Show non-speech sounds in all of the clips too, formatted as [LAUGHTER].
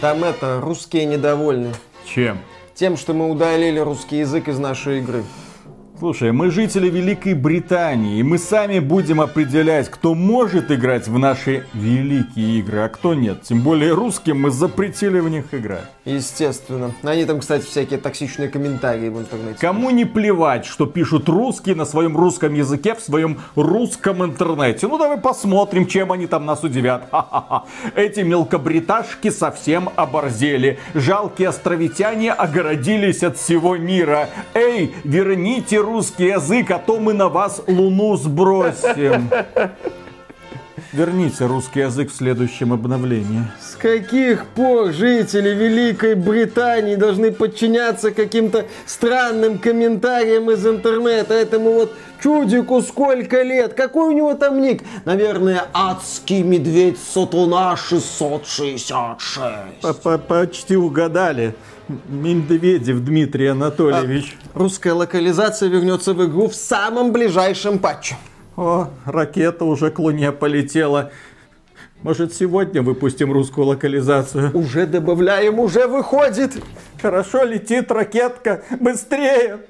Там это, русские недовольны. Чем? Тем, что мы удалили русский язык из нашей игры. Слушай, мы жители Великой Британии, и мы сами будем определять, кто может играть в наши великие игры, а кто нет. Тем более русским мы запретили в них играть. Естественно. Они там, кстати, всякие токсичные комментарии в интернете. Кому не плевать, что пишут русские на своем русском языке в своем русском интернете. Ну давай посмотрим, чем они там нас удивят. Ха-ха-ха. Эти мелкобриташки совсем оборзели. Жалкие островитяне огородились от всего мира. Эй, верните русский язык, а то мы на вас луну сбросим. Верните русский язык в следующем обновлении. С каких пор жители Великой Британии должны подчиняться каким-то странным комментариям из интернета? Этому вот чудику сколько лет? Какой у него там ник? Наверное, адский медведь Сатуна 666. Почти угадали. Медведев Дмитрий Анатольевич. А, русская локализация вернется в игру в самом ближайшем патче. О, ракета уже к Луне полетела. Может, сегодня выпустим русскую локализацию? Уже добавляем, уже выходит. Хорошо летит ракетка. Быстрее!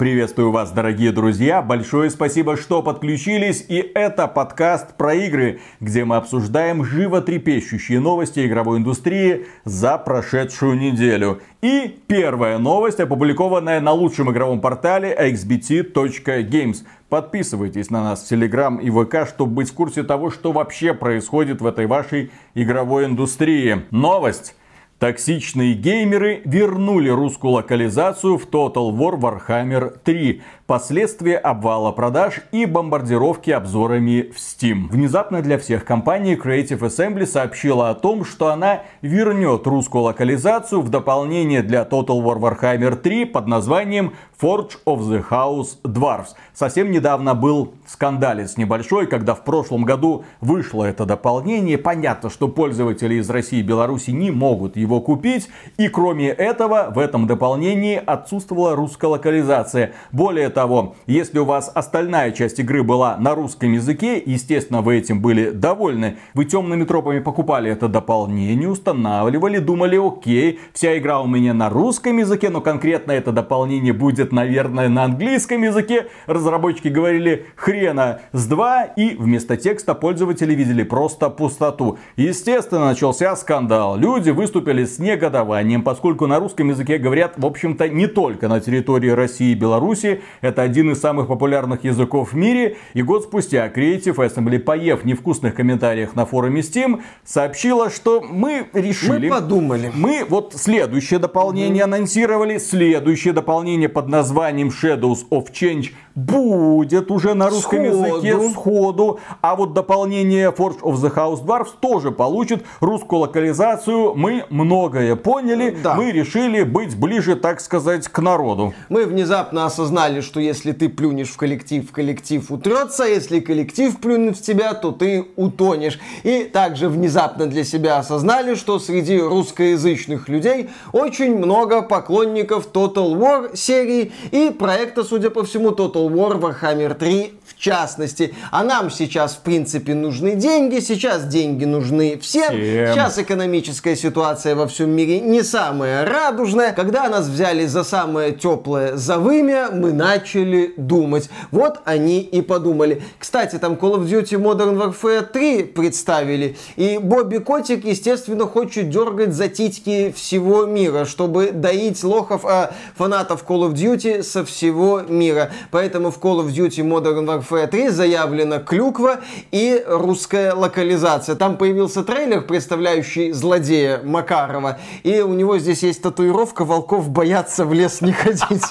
Приветствую вас, дорогие друзья. Большое спасибо, что подключились. И это подкаст про игры, где мы обсуждаем животрепещущие новости игровой индустрии за прошедшую неделю. И первая новость, опубликованная на лучшем игровом портале xbt.games. Подписывайтесь на нас в Телеграм и ВК, чтобы быть в курсе того, что вообще происходит в этой вашей игровой индустрии. Новость. Токсичные геймеры вернули русскую локализацию в Total War Warhammer 3 последствия обвала продаж и бомбардировки обзорами в Steam. Внезапно для всех компаний Creative Assembly сообщила о том, что она вернет русскую локализацию в дополнение для Total War Warhammer 3 под названием Forge of the House Dwarfs. Совсем недавно был скандалец небольшой, когда в прошлом году вышло это дополнение. Понятно, что пользователи из России и Беларуси не могут его купить. И кроме этого, в этом дополнении отсутствовала русская локализация. Более того, того, если у вас остальная часть игры была на русском языке, естественно, вы этим были довольны, вы темными тропами покупали это дополнение, устанавливали, думали, окей, вся игра у меня на русском языке, но конкретно это дополнение будет, наверное, на английском языке. Разработчики говорили хрена с два, и вместо текста пользователи видели просто пустоту. Естественно, начался скандал. Люди выступили с негодованием, поскольку на русском языке говорят, в общем-то, не только на территории России и Беларуси. Это один из самых популярных языков в мире. И год спустя Creative Assembly, поев невкусных комментариях на форуме Steam, сообщила, что мы решили... Мы подумали. Мы вот следующее дополнение угу. анонсировали. Следующее дополнение под названием Shadows of Change будет уже на русском сходу. языке сходу. А вот дополнение Forge of the House Dwarfs тоже получит русскую локализацию. Мы многое поняли. Да. Мы решили быть ближе, так сказать, к народу. Мы внезапно осознали, что если ты плюнешь в коллектив, коллектив утрется. Если коллектив плюнет в тебя, то ты утонешь. И также внезапно для себя осознали, что среди русскоязычных людей очень много поклонников Total War серии и проекта, судя по всему, Total War Warhammer 3 в частности. А нам сейчас, в принципе, нужны деньги. Сейчас деньги нужны всем. всем. Сейчас экономическая ситуация во всем мире не самая радужная. Когда нас взяли за самое теплое за вымя, мы начали думать. Вот они и подумали. Кстати, там Call of Duty Modern Warfare 3 представили. И Бобби Котик, естественно, хочет дергать за титьки всего мира, чтобы доить лохов, а, фанатов Call of Duty со всего мира. Поэтому в Call of Duty Modern Warfare Warfare 3 заявлена клюква и русская локализация. Там появился трейлер, представляющий злодея Макарова, и у него здесь есть татуировка «Волков боятся в лес не ходить».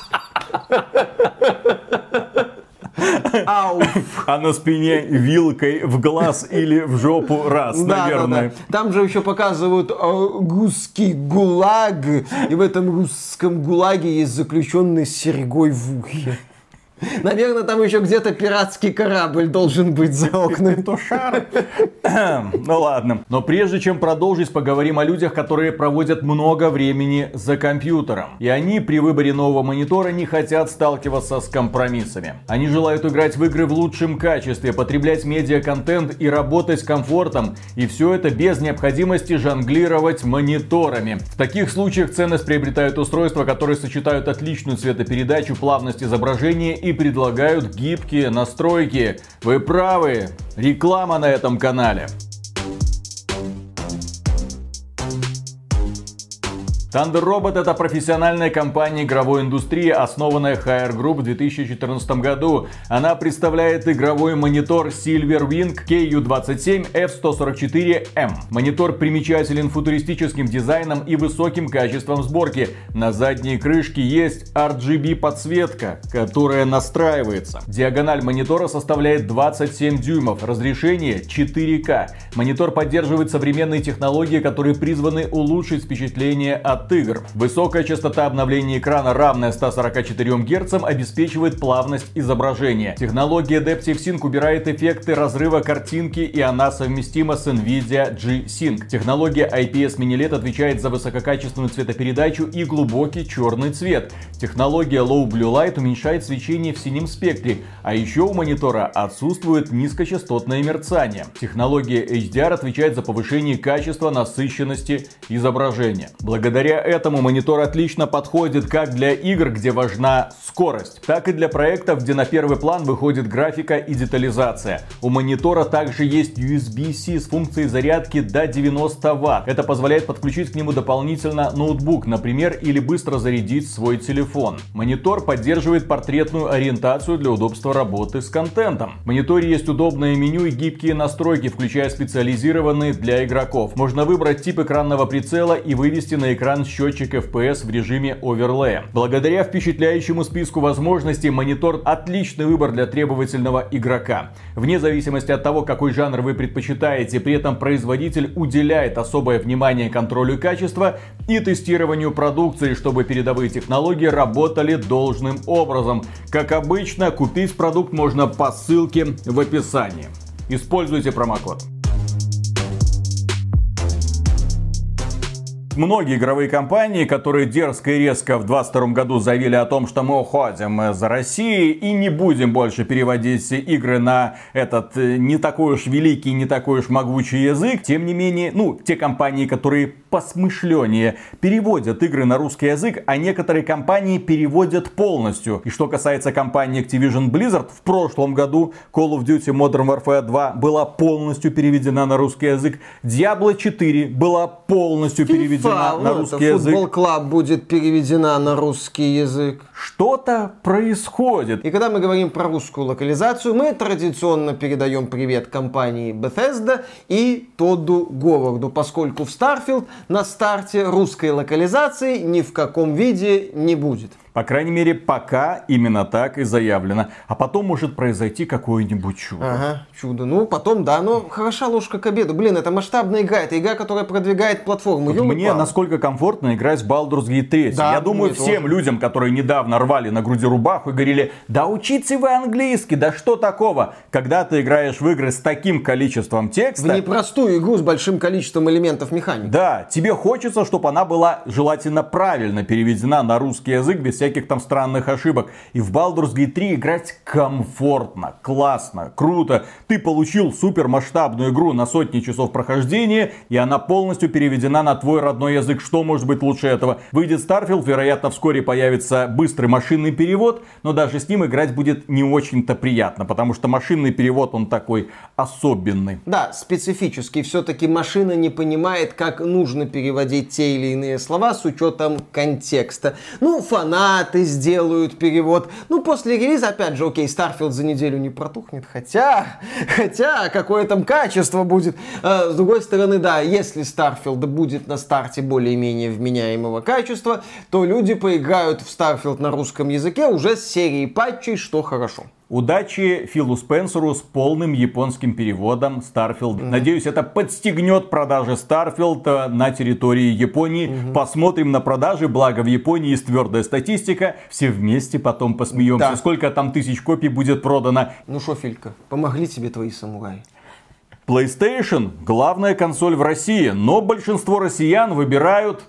Ауф. А на спине вилкой в глаз или в жопу раз, да, наверное. Да, да. Там же еще показывают русский гулаг. И в этом русском гулаге есть заключенный с серьгой в ухе. Наверное, там еще где-то пиратский корабль должен быть за окнами. Петушар. [COUGHS] Ну ладно. Но прежде чем продолжить, поговорим о людях, которые проводят много времени за компьютером. И они при выборе нового монитора не хотят сталкиваться с компромиссами. Они желают играть в игры в лучшем качестве, потреблять медиа-контент и работать с комфортом. И все это без необходимости жонглировать мониторами. В таких случаях ценность приобретают устройства, которые сочетают отличную цветопередачу, плавность изображения и предлагают гибкие настройки. Вы правы, реклама на этом канале. Thunder Robot это профессиональная компания игровой индустрии, основанная Hire Group в 2014 году. Она представляет игровой монитор Silverwing KU27F144M. Монитор примечателен футуристическим дизайном и высоким качеством сборки. На задней крышке есть RGB подсветка, которая настраивается. Диагональ монитора составляет 27 дюймов, разрешение 4К. Монитор поддерживает современные технологии, которые призваны улучшить впечатление от от игр. Высокая частота обновления экрана, равная 144 Гц, обеспечивает плавность изображения. Технология Adaptive Sync убирает эффекты разрыва картинки и она совместима с NVIDIA G-Sync. Технология IPS Mini LED отвечает за высококачественную цветопередачу и глубокий черный цвет. Технология Low Blue Light уменьшает свечение в синем спектре, а еще у монитора отсутствует низкочастотное мерцание. Технология HDR отвечает за повышение качества насыщенности изображения. Благодаря Благодаря этому монитор отлично подходит как для игр, где важна скорость, так и для проектов, где на первый план выходит графика и детализация. У монитора также есть USB-C с функцией зарядки до 90 Вт. Это позволяет подключить к нему дополнительно ноутбук, например, или быстро зарядить свой телефон. Монитор поддерживает портретную ориентацию для удобства работы с контентом. В мониторе есть удобное меню и гибкие настройки, включая специализированные для игроков. Можно выбрать тип экранного прицела и вывести на экран экран счетчик FPS в режиме оверлея. Благодаря впечатляющему списку возможностей, монитор отличный выбор для требовательного игрока. Вне зависимости от того, какой жанр вы предпочитаете, при этом производитель уделяет особое внимание контролю качества и тестированию продукции, чтобы передовые технологии работали должным образом. Как обычно, купить продукт можно по ссылке в описании. Используйте промокод. Многие игровые компании, которые дерзко и резко в 2022 году заявили о том, что мы уходим за Россией и не будем больше переводить игры на этот э, не такой уж великий, не такой уж могучий язык. Тем не менее, ну, те компании, которые посмышленнее переводят игры на русский язык, а некоторые компании переводят полностью. И что касается компании Activision Blizzard, в прошлом году Call of Duty Modern Warfare 2 была полностью переведена на русский язык. Diablo 4 была полностью переведена переведена FIFA, на ну, русский язык. Футбол Club будет переведена на русский язык. Что-то происходит. И когда мы говорим про русскую локализацию, мы традиционно передаем привет компании Bethesda и Тодду Говарду, поскольку в Starfield на старте русской локализации ни в каком виде не будет. По крайней мере, пока именно так и заявлено. А потом может произойти какое-нибудь чудо. Ага, чудо. Ну, потом, да, но хороша ложка к обеду. Блин, это масштабная игра, это игра, которая продвигает платформу. Вот мне насколько комфортно играть в Baldur's Gate 3. Да, Я думаю, всем тоже. людям, которые недавно рвали на груди рубаху и говорили, да учите вы английский, да что такого? Когда ты играешь в игры с таким количеством В текста, непростую игру с большим количеством элементов механики. Да, тебе хочется, чтобы она была желательно правильно переведена на русский язык без всяких там странных ошибок. И в Baldur's Gate 3 играть комфортно, классно, круто. Ты получил супер масштабную игру на сотни часов прохождения, и она полностью переведена на твой родной язык. Что может быть лучше этого? Выйдет Starfield, вероятно, вскоре появится быстрый машинный перевод, но даже с ним играть будет не очень-то приятно, потому что машинный перевод, он такой особенный. Да, специфический. Все-таки машина не понимает, как нужно переводить те или иные слова с учетом контекста. Ну, фанаты сделают перевод. Ну, после релиза, опять же, окей, Starfield за неделю не протухнет. Хотя, хотя, какое там качество будет. Э, С другой стороны, да, если Starfield будет на старте более-менее вменяемого качества, то люди поиграют в Starfield на русском языке уже с серией патчей, что хорошо. Удачи Филу Спенсеру с полным японским переводом Starfield. Mm-hmm. Надеюсь, это подстегнет продажи Starfield на территории Японии. Mm-hmm. Посмотрим на продажи, благо в Японии есть твердая статистика. Все вместе потом посмеемся, да. сколько там тысяч копий будет продано. Ну что, Филька, помогли тебе твои самураи? PlayStation – главная консоль в России, но большинство россиян выбирают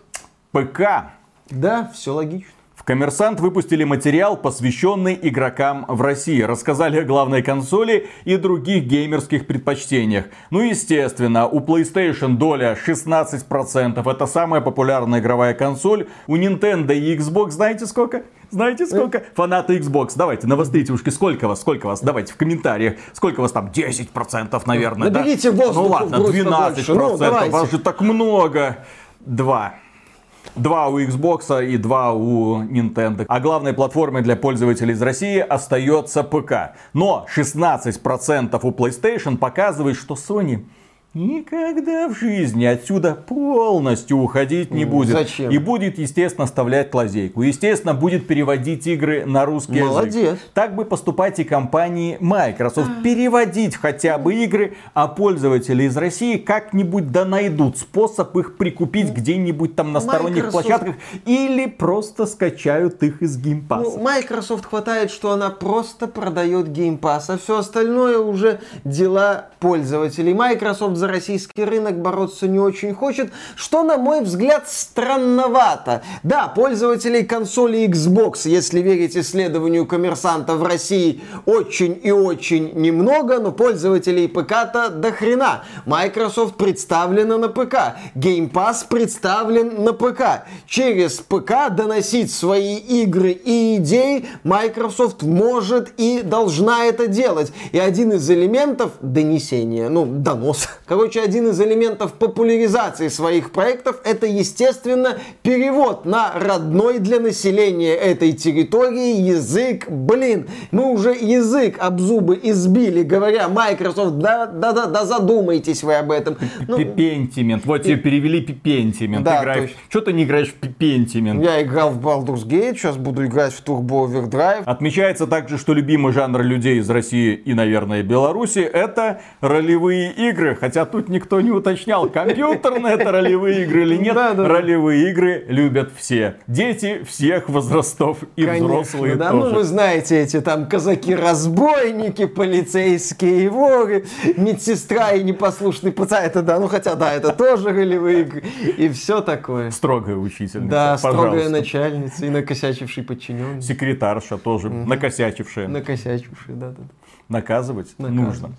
ПК. Да, все логично. В «Коммерсант» выпустили материал, посвященный игрокам в России. Рассказали о главной консоли и других геймерских предпочтениях. Ну, естественно, у PlayStation доля 16%. Это самая популярная игровая консоль. У Nintendo и Xbox знаете сколько? Знаете сколько? Фанаты Xbox. Давайте, навострите ушки. Сколько вас? Сколько вас? Давайте в комментариях. Сколько вас там? 10%, наверное. Наберите да? воздух. Ну ладно, 12%. Ну, вас же так много. Два. Два у Xbox и два у Nintendo. А главной платформой для пользователей из России остается ПК. Но 16% у PlayStation показывает, что Sony никогда в жизни отсюда полностью уходить не будет. Зачем? И будет, естественно, оставлять лазейку. Естественно, будет переводить игры на русский Молодец. язык. Так бы поступать и компании Microsoft. Переводить хотя бы игры, а пользователи из России как-нибудь да найдут способ их прикупить ну, где-нибудь там на сторонних Microsoft... площадках или просто скачают их из Game Pass. Ну, Microsoft хватает, что она просто продает Game Pass, а все остальное уже дела пользователей. Microsoft за российский рынок бороться не очень хочет, что, на мой взгляд, странновато. Да, пользователей консоли Xbox, если верить исследованию коммерсанта в России, очень и очень немного, но пользователей ПК-то до хрена. Microsoft представлена на ПК, Game Pass представлен на ПК. Через ПК доносить свои игры и идеи Microsoft может и должна это делать. И один из элементов донесения, ну, донос, [LAUGHS] Короче, один из элементов популяризации своих проектов это, естественно, перевод на родной для населения этой территории язык. Блин, мы уже язык об зубы избили, говоря Microsoft, да, да, да, да задумайтесь вы об этом. Ну, пипентимент. Вот тебе перевели пипентимент. Да, играешь. Что ты не играешь в пипентимент? Я играл в Baldur's Gate, сейчас буду играть в Turbo Overdrive. Отмечается также, что любимый жанр людей из России и, наверное, Беларуси это ролевые игры. Хотя Хотя тут никто не уточнял, компьютерные это ролевые игры или нет. Да, да. Ролевые игры любят все. Дети всех возрастов и Конечно, взрослые да, тоже. Ну, вы знаете, эти там казаки-разбойники, полицейские воры, медсестра и непослушный пацан. Это да, ну хотя да, это тоже ролевые игры. И все такое. Строгая учительница. Да, строгая начальница и накосячивший подчиненный. Секретарша тоже, угу. накосячившая. Накосячившая, да, да. Наказывать, Наказывать нужно.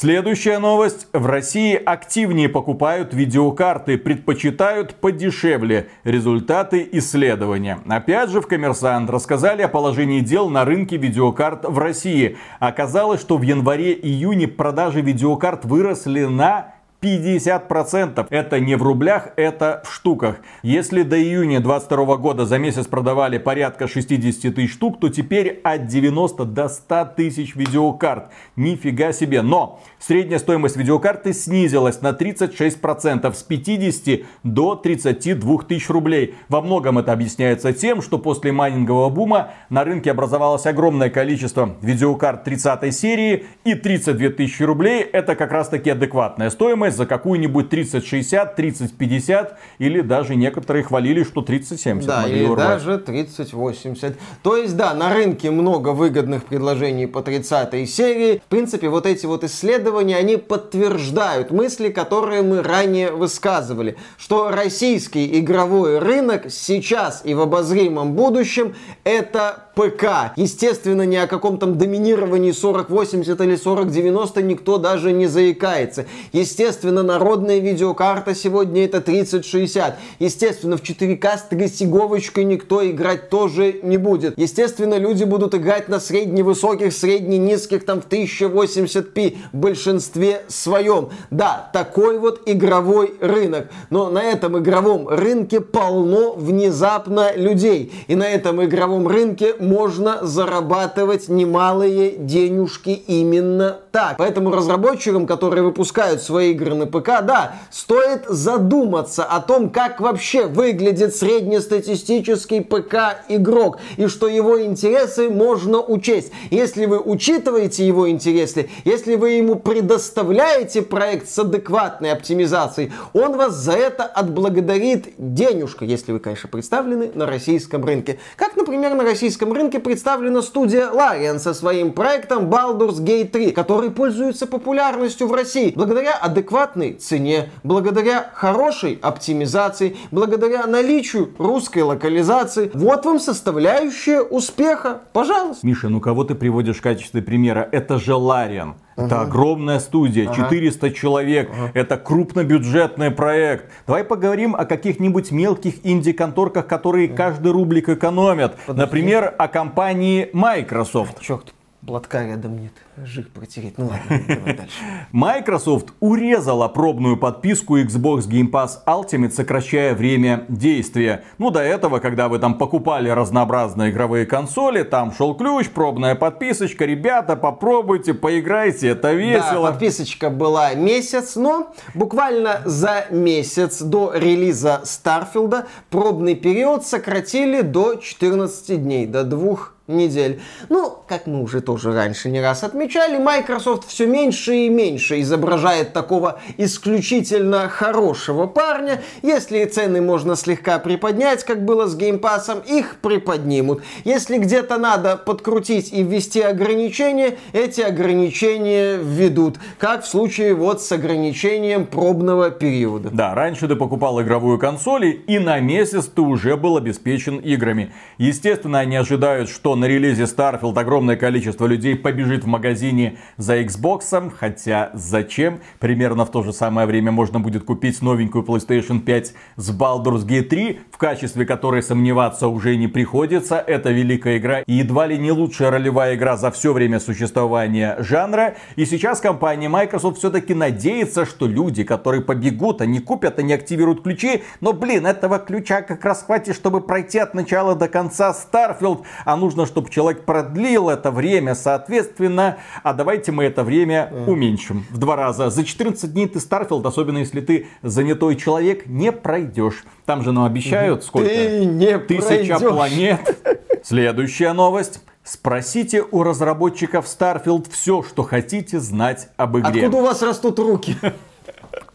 Следующая новость. В России активнее покупают видеокарты, предпочитают подешевле. Результаты исследования. Опять же в Коммерсант рассказали о положении дел на рынке видеокарт в России. Оказалось, что в январе-июне продажи видеокарт выросли на 50%. Это не в рублях, это в штуках. Если до июня 2022 года за месяц продавали порядка 60 тысяч штук, то теперь от 90 до 100 тысяч видеокарт. Нифига себе. Но средняя стоимость видеокарты снизилась на 36% с 50 до 32 тысяч рублей. Во многом это объясняется тем, что после майнингового бума на рынке образовалось огромное количество видеокарт 30 серии и 32 тысячи рублей. Это как раз таки адекватная стоимость стоимость за какую-нибудь 30-60, 30-50 или даже некоторые хвалили, что 30-70 Да, или урвать. даже 30-80. То есть, да, на рынке много выгодных предложений по 30 серии. В принципе, вот эти вот исследования, они подтверждают мысли, которые мы ранее высказывали, что российский игровой рынок сейчас и в обозримом будущем это ПК. Естественно, ни о каком там доминировании 4080 или 4090 никто даже не заикается. Естественно, Естественно, народная видеокарта сегодня это 3060. Естественно, в 4К с трясиговочкой никто играть тоже не будет. Естественно, люди будут играть на средне-высоких, средне-низких, там в 1080p в большинстве своем. Да, такой вот игровой рынок. Но на этом игровом рынке полно внезапно людей. И на этом игровом рынке можно зарабатывать немалые денежки именно так. Поэтому разработчикам, которые выпускают свои игры игр на ПК, да, стоит задуматься о том, как вообще выглядит среднестатистический ПК-игрок, и что его интересы можно учесть. Если вы учитываете его интересы, если вы ему предоставляете проект с адекватной оптимизацией, он вас за это отблагодарит денежка, если вы, конечно, представлены на российском рынке. Как, например, на российском рынке представлена студия Larian со своим проектом Baldur's Gate 3, который пользуется популярностью в России благодаря адекватной цене, благодаря хорошей оптимизации, благодаря наличию русской локализации. Вот вам составляющая успеха. Пожалуйста. Миша, ну кого ты приводишь в качестве примера? Это же Лариан. Это огромная студия, 400 человек, это крупнобюджетный проект. Давай поговорим о каких-нибудь мелких инди-конторках, которые каждый рублик экономят. Например, о компании Microsoft. Черт, платка рядом нет. Жих протереть. Ну ладно, давай дальше. [LAUGHS] Microsoft урезала пробную подписку Xbox Game Pass Ultimate, сокращая время действия. Ну, до этого, когда вы там покупали разнообразные игровые консоли, там шел ключ, пробная подписочка. Ребята, попробуйте, поиграйте, это весело. Да, подписочка была месяц, но буквально за месяц до релиза Старфилда пробный период сократили до 14 дней, до двух недель. Ну, как мы уже тоже раньше не раз отмечали, Microsoft все меньше и меньше изображает такого исключительно хорошего парня. Если цены можно слегка приподнять, как было с Game Pass, их приподнимут. Если где-то надо подкрутить и ввести ограничения, эти ограничения введут. Как в случае вот с ограничением пробного периода. Да, раньше ты покупал игровую консоль, и на месяц ты уже был обеспечен играми. Естественно, они ожидают, что на релизе Starfield огромное количество людей побежит в магазине за Xbox, хотя зачем? Примерно в то же самое время можно будет купить новенькую PlayStation 5 с Baldur's Gate 3, в качестве которой сомневаться уже не приходится. Это великая игра и едва ли не лучшая ролевая игра за все время существования жанра. И сейчас компания Microsoft все-таки надеется, что люди, которые побегут, они купят, они активируют ключи, но, блин, этого ключа как раз хватит, чтобы пройти от начала до конца Starfield, а нужно, чтобы человек продлил это время, соответственно, а давайте мы это время уменьшим в два раза. За 14 дней ты Starfield, особенно если ты занятой человек, не пройдешь. Там же нам обещают сколько? Ты не Тысяча пройдешь. планет. Следующая новость. Спросите у разработчиков Starfield все, что хотите знать об игре. Откуда у вас растут руки?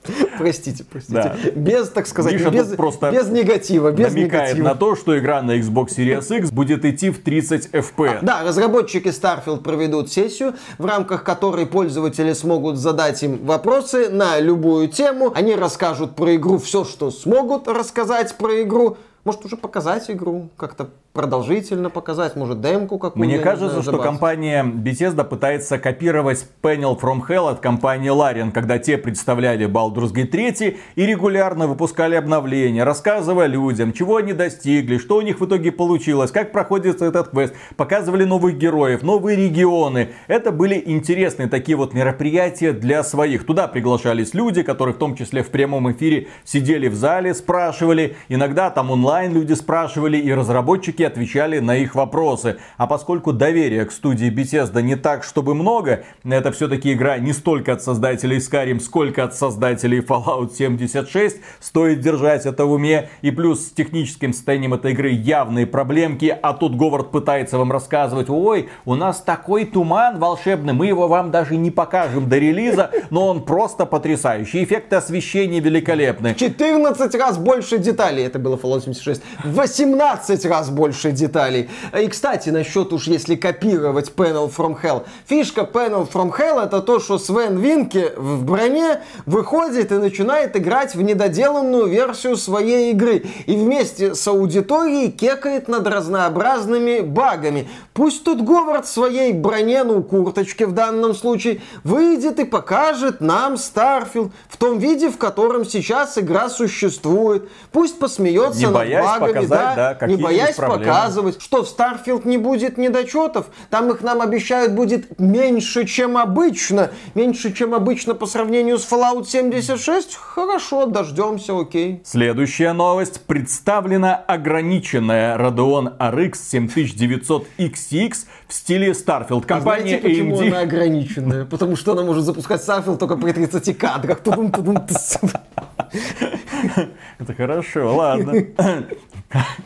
[LAUGHS] Простите, простите. Да. Без, так сказать, Миша без, просто без негатива, без Намекает негатива. на то, что игра на Xbox Series X будет идти в 30 FPS. Да, разработчики Starfield проведут сессию, в рамках которой пользователи смогут задать им вопросы на любую тему. Они расскажут про игру все, что смогут рассказать про игру. Может уже показать игру, как-то продолжительно показать, может демку какую-то. Мне кажется, что компания Bethesda пытается копировать Panel from Hell от компании Larian, когда те представляли Baldur's Gate 3 и регулярно выпускали обновления, рассказывая людям, чего они достигли, что у них в итоге получилось, как проходит этот квест, показывали новых героев, новые регионы. Это были интересные такие вот мероприятия для своих. Туда приглашались люди, которые в том числе в прямом эфире сидели в зале, спрашивали, иногда там онлайн люди спрашивали и разработчики отвечали на их вопросы. А поскольку доверия к студии Bethesda не так, чтобы много, это все-таки игра не столько от создателей Skyrim, сколько от создателей Fallout 76, стоит держать это в уме. И плюс с техническим состоянием этой игры явные проблемки, а тут Говард пытается вам рассказывать, ой, у нас такой туман волшебный, мы его вам даже не покажем до релиза, но он просто потрясающий. Эффекты освещения великолепны. 14 раз больше деталей, это было Fallout 76, 18 раз больше деталей. И, кстати, насчет уж если копировать Panel from Hell. Фишка Panel from Hell это то, что Свен Винке в броне выходит и начинает играть в недоделанную версию своей игры. И вместе с аудиторией кекает над разнообразными багами. Пусть тут Говард в своей броне, ну, курточке в данном случае, выйдет и покажет нам Starfield в том виде, в котором сейчас игра существует. Пусть посмеется над боясь боясь багами, показать, да, да, не какие боясь есть проблемы. показывать, что в Starfield не будет недочетов, там их нам обещают будет меньше, чем обычно, меньше, чем обычно по сравнению с Fallout 76, хорошо, дождемся, окей. Следующая новость. Представлена ограниченная Radeon RX 7900 XTX в стиле Starfield. А Компания знаете, почему AMD... она ограниченная? Потому что она может запускать Starfield только при 30 кадрах. [LAUGHS] Это хорошо, ладно. 저는 [LAUGHS] 아,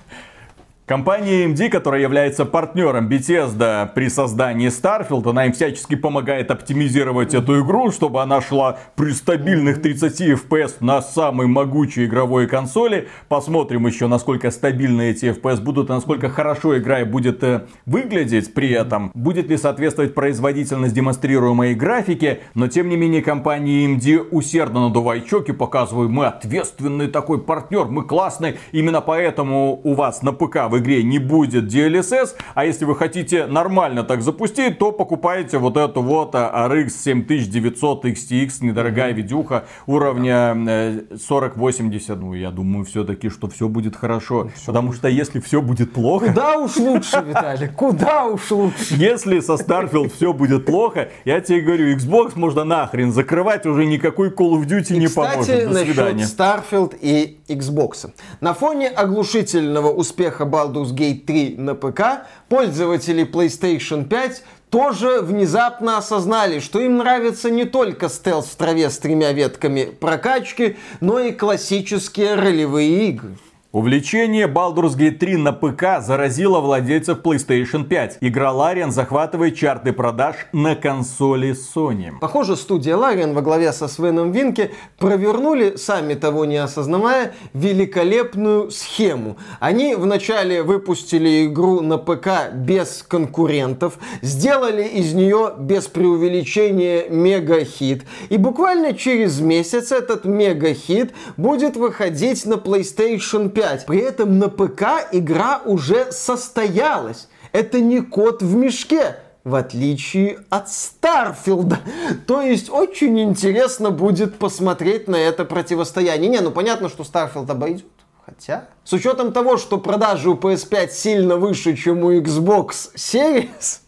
Компания AMD, которая является партнером Bethesda при создании Starfield, она им всячески помогает оптимизировать эту игру, чтобы она шла при стабильных 30 FPS на самой могучей игровой консоли. Посмотрим еще, насколько стабильны эти FPS будут, и насколько хорошо игра будет э, выглядеть при этом. Будет ли соответствовать производительность демонстрируемой графики, но тем не менее компания AMD усердно надувает щеки, показывает, мы ответственный такой партнер, мы классный, именно поэтому у вас на ПК в игре не будет DLSS, а если вы хотите нормально так запустить, то покупаете вот эту вот RX 7900 XTX, недорогая видюха уровня э, 4080. Ну, я думаю все-таки, что все будет хорошо, потому что если все будет плохо, Куда уж лучше, Виталий, куда уж лучше. если со Starfield все будет плохо, я тебе говорю, Xbox можно нахрен закрывать, уже никакой Call of Duty И, не кстати, поможет. До насчет свидания. Starfield и Xbox. На фоне оглушительного успеха Baldur's Gate 3 на ПК, пользователи PlayStation 5 тоже внезапно осознали, что им нравится не только стелс в траве с тремя ветками прокачки, но и классические ролевые игры. Увлечение Baldur's Gate 3 на ПК заразило владельцев PlayStation 5. Игра Larian захватывает чарты продаж на консоли Sony. Похоже, студия Larian во главе со Свеном Винке провернули, сами того не осознавая, великолепную схему. Они вначале выпустили игру на ПК без конкурентов, сделали из нее без преувеличения мега-хит. И буквально через месяц этот мега-хит будет выходить на PlayStation 5. При этом на ПК игра уже состоялась. Это не кот в мешке в отличие от Starfield а. [LAUGHS] То есть очень интересно будет посмотреть на это противостояние. Не, ну понятно, что Starfield обойдет. Хотя, с учетом того, что продажи у PS5 сильно выше, чем у Xbox Series, [LAUGHS]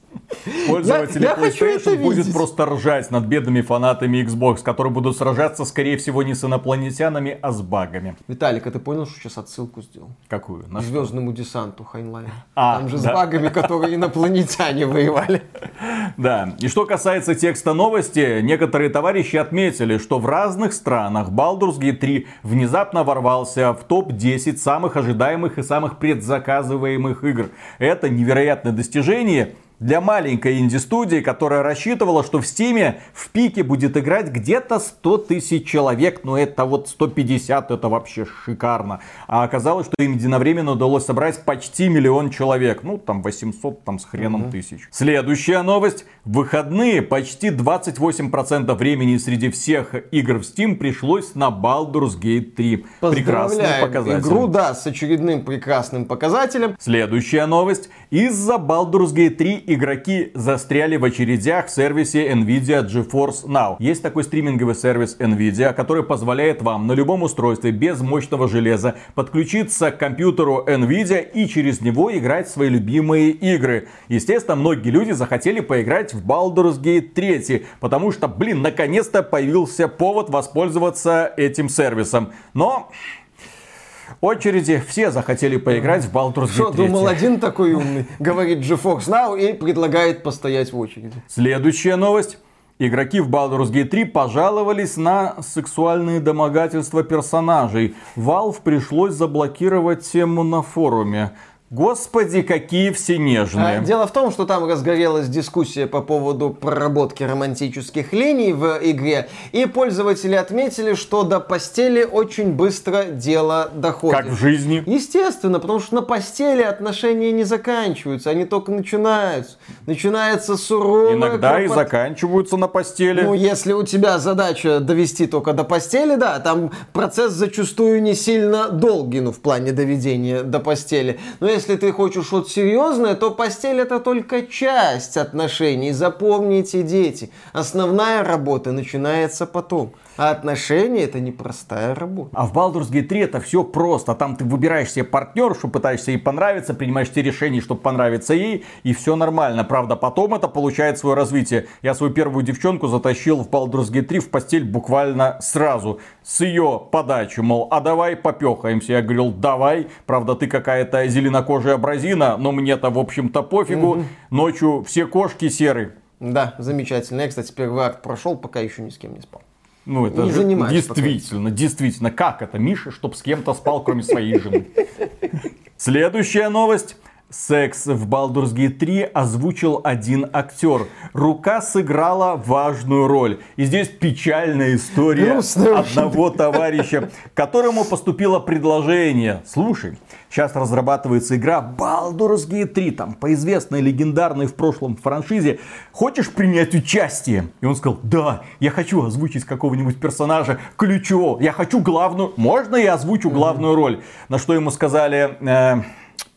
Пользователи я- я PlayStation будет просто ржать над бедными фанатами Xbox, которые будут сражаться, скорее всего, не с инопланетянами, а с багами. Виталик, а ты понял, что сейчас отсылку сделал? Какую? На звездному десанту Хайнлайн. А, Там же с да. багами, которые инопланетяне воевали. Да, и что касается текста новости, некоторые товарищи отметили, что в разных странах Baldur's Gate 3 внезапно ворвался в топ-10 самых ожидаемых и самых предзаказываемых игр. Это невероятное достижение для маленькой инди-студии, которая рассчитывала, что в Стиме в пике будет играть где-то 100 тысяч человек, но это вот 150, это вообще шикарно. А оказалось, что им единовременно удалось собрать почти миллион человек, ну там 800 там с хреном тысяч. Следующая новость. В выходные почти 28% времени среди всех игр в Steam пришлось на Baldur's Gate 3. Прекрасный показатель. игру, да, с очередным прекрасным показателем. Следующая новость. Из-за Baldur's Gate 3 игроки застряли в очередях в сервисе Nvidia GeForce Now. Есть такой стриминговый сервис Nvidia, который позволяет вам на любом устройстве без мощного железа подключиться к компьютеру Nvidia и через него играть в свои любимые игры. Естественно, многие люди захотели поиграть в Baldur's Gate 3, потому что, блин, наконец-то появился повод воспользоваться этим сервисом. Но очереди все захотели поиграть в Baldur's Gate 3. Что, думал, один такой [LAUGHS] умный, говорит GeForce Now и предлагает постоять в очереди. Следующая новость. Игроки в Baldur's Gate 3 пожаловались на сексуальные домогательства персонажей. Valve пришлось заблокировать тему на форуме. Господи, какие все А, нежные. Дело в том, что там разгорелась дискуссия по поводу проработки романтических линий в игре, и пользователи отметили, что до постели очень быстро дело доходит. Как в жизни. Естественно, потому что на постели отношения не заканчиваются, они только начинаются. Начинается суровая Иногда и кропот- заканчиваются на постели. Ну, если у тебя задача довести только до постели, да, там процесс зачастую не сильно долгий, ну, в плане доведения до постели. Но если ты хочешь что-то серьезное, то постель это только часть отношений. Запомните, дети. Основная работа начинается потом. А отношения это непростая работа. А в Baldur's Gate 3 это все просто. Там ты выбираешь себе партнершу, пытаешься ей понравиться, принимаешь те решения, чтобы понравиться ей, и все нормально. Правда, потом это получает свое развитие. Я свою первую девчонку затащил в Baldur's Gate 3 в постель буквально сразу. С ее подачи, мол, а давай попехаемся. Я говорил, давай. Правда, ты какая-то зеленокожая бразина, но мне-то, в общем-то, пофигу. Угу. Ночью все кошки серые. Да, замечательно. Я, кстати, первый акт прошел, пока еще ни с кем не спал. Ну, это не же действительно, действительно. Как это, Миша, чтоб с кем-то спал, кроме своей жены? [LAUGHS] Следующая новость. Секс в Baldur's Gate 3 озвучил один актер. Рука сыграла важную роль. И здесь печальная история Грустная одного товарища, которому поступило предложение. Слушай, сейчас разрабатывается игра Baldur's Gate 3, там по известной легендарной в прошлом франшизе. Хочешь принять участие? И он сказал, да, я хочу озвучить какого-нибудь персонажа ключевого. Я хочу главную, можно я озвучу главную роль? На что ему сказали... Э,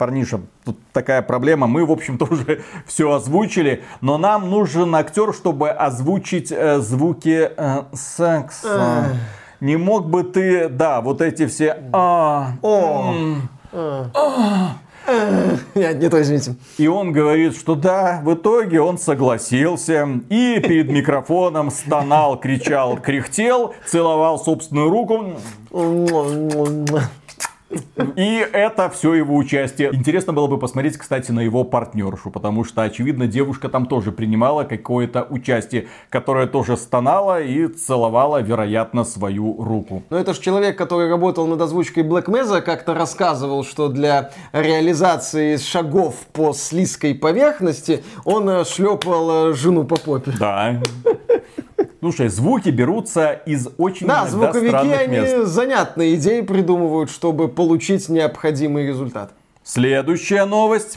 парниша, тут такая проблема, мы, в общем-то, [LAUGHS] уже все озвучили, но нам нужен актер, чтобы озвучить э, звуки э, секса. Не мог бы ты, да, вот эти все... А, О, а, нет, не то, извините. И он говорит, что да, в итоге он согласился и перед микрофоном стонал, кричал, кряхтел, целовал собственную руку. И это все его участие. Интересно было бы посмотреть, кстати, на его партнершу, потому что, очевидно, девушка там тоже принимала какое-то участие, которое тоже стонала и целовала, вероятно, свою руку. Но это же человек, который работал над озвучкой Black Mesa, как-то рассказывал, что для реализации шагов по слизкой поверхности он э, шлепал э, жену по попе. Да. Слушай, звуки берутся из очень да, звуковики, они мест. занятные идеи придумывают, чтобы получить необходимый результат. Следующая новость.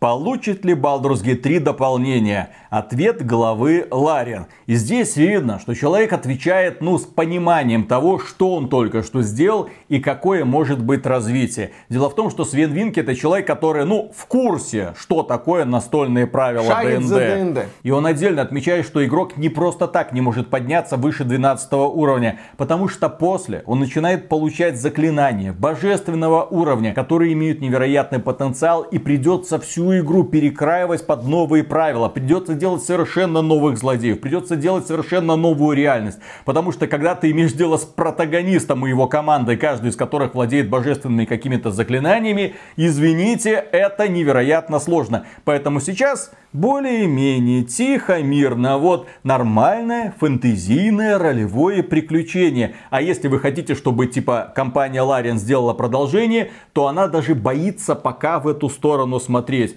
Получит ли Baldur's Gate 3 дополнение? Ответ главы Ларин. И здесь видно, что человек отвечает, ну, с пониманием того, что он только что сделал и какое может быть развитие. Дело в том, что Свен Винки это человек, который, ну, в курсе, что такое настольные правила ДНД. И он отдельно отмечает, что игрок не просто так не может подняться выше 12 уровня, потому что после он начинает получать заклинания божественного уровня, которые имеют невероятный потенциал и придется всю игру перекраивать под новые правила. Придется делать совершенно новых злодеев. Придется делать совершенно новую реальность. Потому что когда ты имеешь дело с протагонистом и его командой, каждый из которых владеет божественными какими-то заклинаниями, извините, это невероятно сложно. Поэтому сейчас более-менее тихо, мирно. Вот нормальное фэнтезийное ролевое приключение. А если вы хотите, чтобы типа компания Larian сделала продолжение, то она даже боится пока в эту сторону смотреть.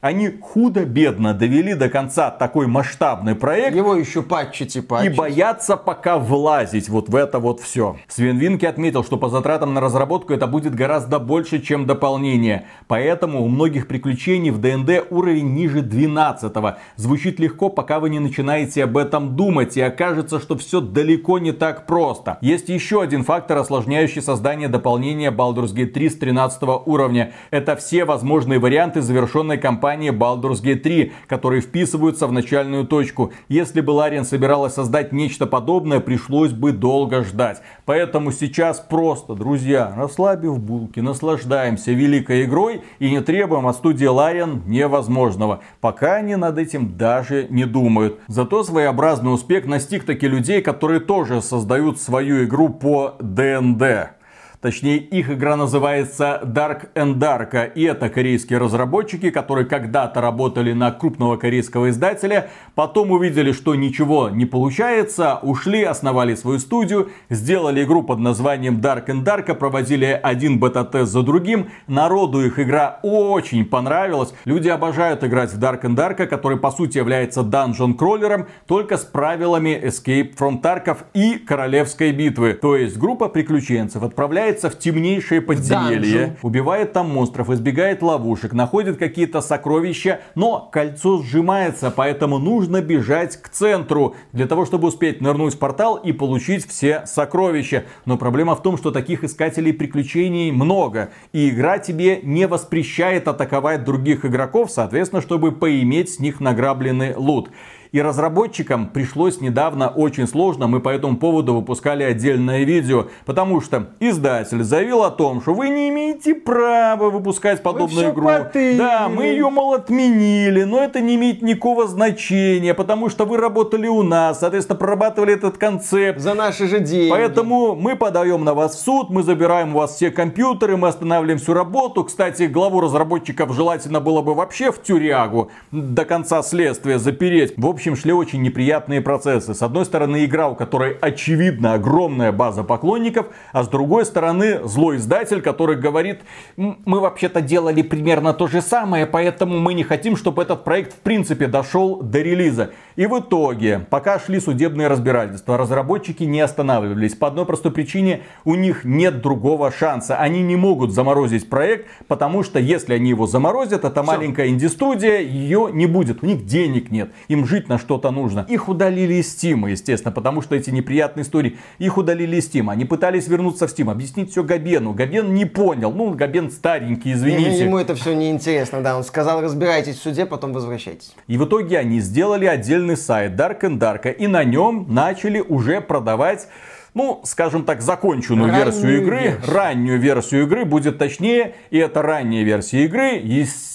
Они худо-бедно довели до конца такой масштабный проект. Его еще патчить и патчить. И боятся пока влазить вот в это вот все. Свен Винки отметил, что по затратам на разработку это будет гораздо больше, чем дополнение. Поэтому у многих приключений в ДНД уровень ниже 12. Звучит легко, пока вы не начинаете об этом думать. И окажется, что все далеко не так просто. Есть еще один фактор, осложняющий создание дополнения Baldur's Gate 3 с 13 уровня. Это все возможные варианты завершенной кампании компании Baldur's Gate 3, которые вписываются в начальную точку. Если бы Лариан собиралась создать нечто подобное, пришлось бы долго ждать. Поэтому сейчас просто, друзья, расслабив булки, наслаждаемся великой игрой и не требуем от студии Лариан невозможного. Пока они над этим даже не думают. Зато своеобразный успех настиг таки людей, которые тоже создают свою игру по ДНД. Точнее, их игра называется Dark and Dark. И это корейские разработчики, которые когда-то работали на крупного корейского издателя, потом увидели, что ничего не получается, ушли, основали свою студию, сделали игру под названием Dark and Dark, проводили один бета-тест за другим. Народу их игра очень понравилась. Люди обожают играть в Dark and Dark, который по сути является данжон кроллером, только с правилами Escape from Tarkov и Королевской битвы. То есть группа приключенцев отправляет отправляется в темнейшее подземелье, убивает там монстров, избегает ловушек, находит какие-то сокровища, но кольцо сжимается, поэтому нужно бежать к центру для того, чтобы успеть нырнуть в портал и получить все сокровища. Но проблема в том, что таких искателей приключений много, и игра тебе не воспрещает атаковать других игроков, соответственно, чтобы поиметь с них награбленный лут. И разработчикам пришлось недавно очень сложно, мы по этому поводу выпускали отдельное видео, потому что издатель заявил о том, что вы не имеете права выпускать подобную игру. потырили. Да, мы ее, мол, отменили, но это не имеет никакого значения, потому что вы работали у нас, соответственно, прорабатывали этот концепт. За наши же деньги. Поэтому мы подаем на вас в суд, мы забираем у вас все компьютеры, мы останавливаем всю работу. Кстати, главу разработчиков желательно было бы вообще в тюрягу до конца следствия запереть. В общем, шли очень неприятные процессы. С одной стороны, игра, у которой очевидно огромная база поклонников, а с другой стороны, злой издатель, который говорит, «М, мы вообще-то делали примерно то же самое, поэтому мы не хотим, чтобы этот проект в принципе дошел до релиза. И в итоге, пока шли судебные разбирательства, разработчики не останавливались. По одной простой причине, у них нет другого шанса. Они не могут заморозить проект, потому что если они его заморозят, это маленькая инди-студия, ее не будет. У них денег нет, им жить на что-то нужно. Их удалили из Steam, естественно, потому что эти неприятные истории, их удалили из Steam. Они пытались вернуться в Steam, объяснить все Габену. Габен не понял. Ну, Габен старенький, извините. Ему это все неинтересно, да. Он сказал, разбирайтесь в суде, потом возвращайтесь. И в итоге они сделали отдельный сайт Dark and Dark, и на нем начали уже продавать ну, скажем так, законченную Раннюю версию игры, версию. раннюю версию игры будет точнее, и эта ранняя версия игры, естественно,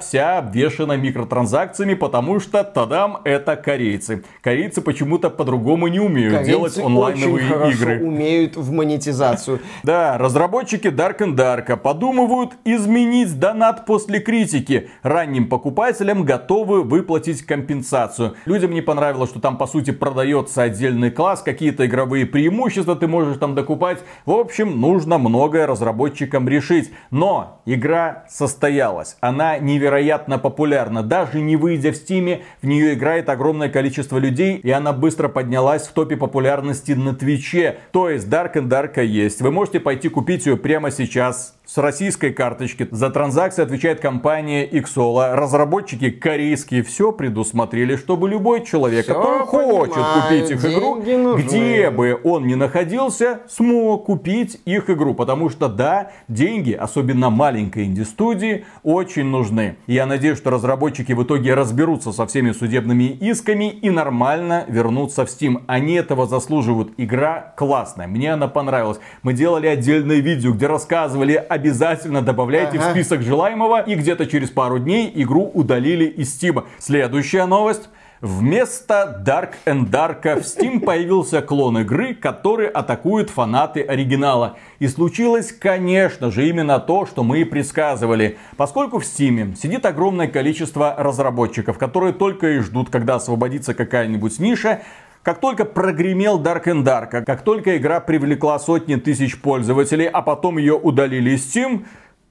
вся обвешена микротранзакциями, потому что, тадам, это корейцы. Корейцы почему-то по-другому не умеют делать Корейцы онлайновые очень игры. умеют в монетизацию. [LAUGHS] Да, разработчики Dark and Dark подумывают изменить донат после критики. Ранним покупателям готовы выплатить компенсацию. Людям не понравилось, что там по сути продается отдельный класс, какие-то игровые преимущества ты можешь там докупать. В общем, нужно многое разработчикам решить. Но игра состоялась. Она невероятно популярна. Даже не выйдя в Стиме, в нее играет огромное количество людей, и она быстро поднялась в топе популярности на Твиче. То есть Dark and Dark есть. Вы можете пойти купить ее прямо сейчас с российской карточки. За транзакции отвечает компания Xsola. Разработчики корейские все предусмотрели, чтобы любой человек, Всё который хочет понимаю, купить их игру, нужны. где бы он ни находился, смог купить их игру. Потому что да, деньги, особенно маленькой инди-студии, очень нужны. Я надеюсь, что разработчики в итоге разберутся со всеми судебными исками и нормально вернутся в Steam. Они этого заслуживают. Игра классная, мне она понравилась. Мы делали отдельное видео, где рассказывали, обязательно добавляйте в Ага. список желаемого. И где-то через пару дней игру удалили из Steam. Следующая новость. Вместо Dark and Dark в Steam появился клон игры, который атакует фанаты оригинала. И случилось, конечно же, именно то, что мы и предсказывали. Поскольку в Steam сидит огромное количество разработчиков, которые только и ждут, когда освободится какая-нибудь ниша, как только прогремел Dark and Dark, как только игра привлекла сотни тысяч пользователей, а потом ее удалили из Steam,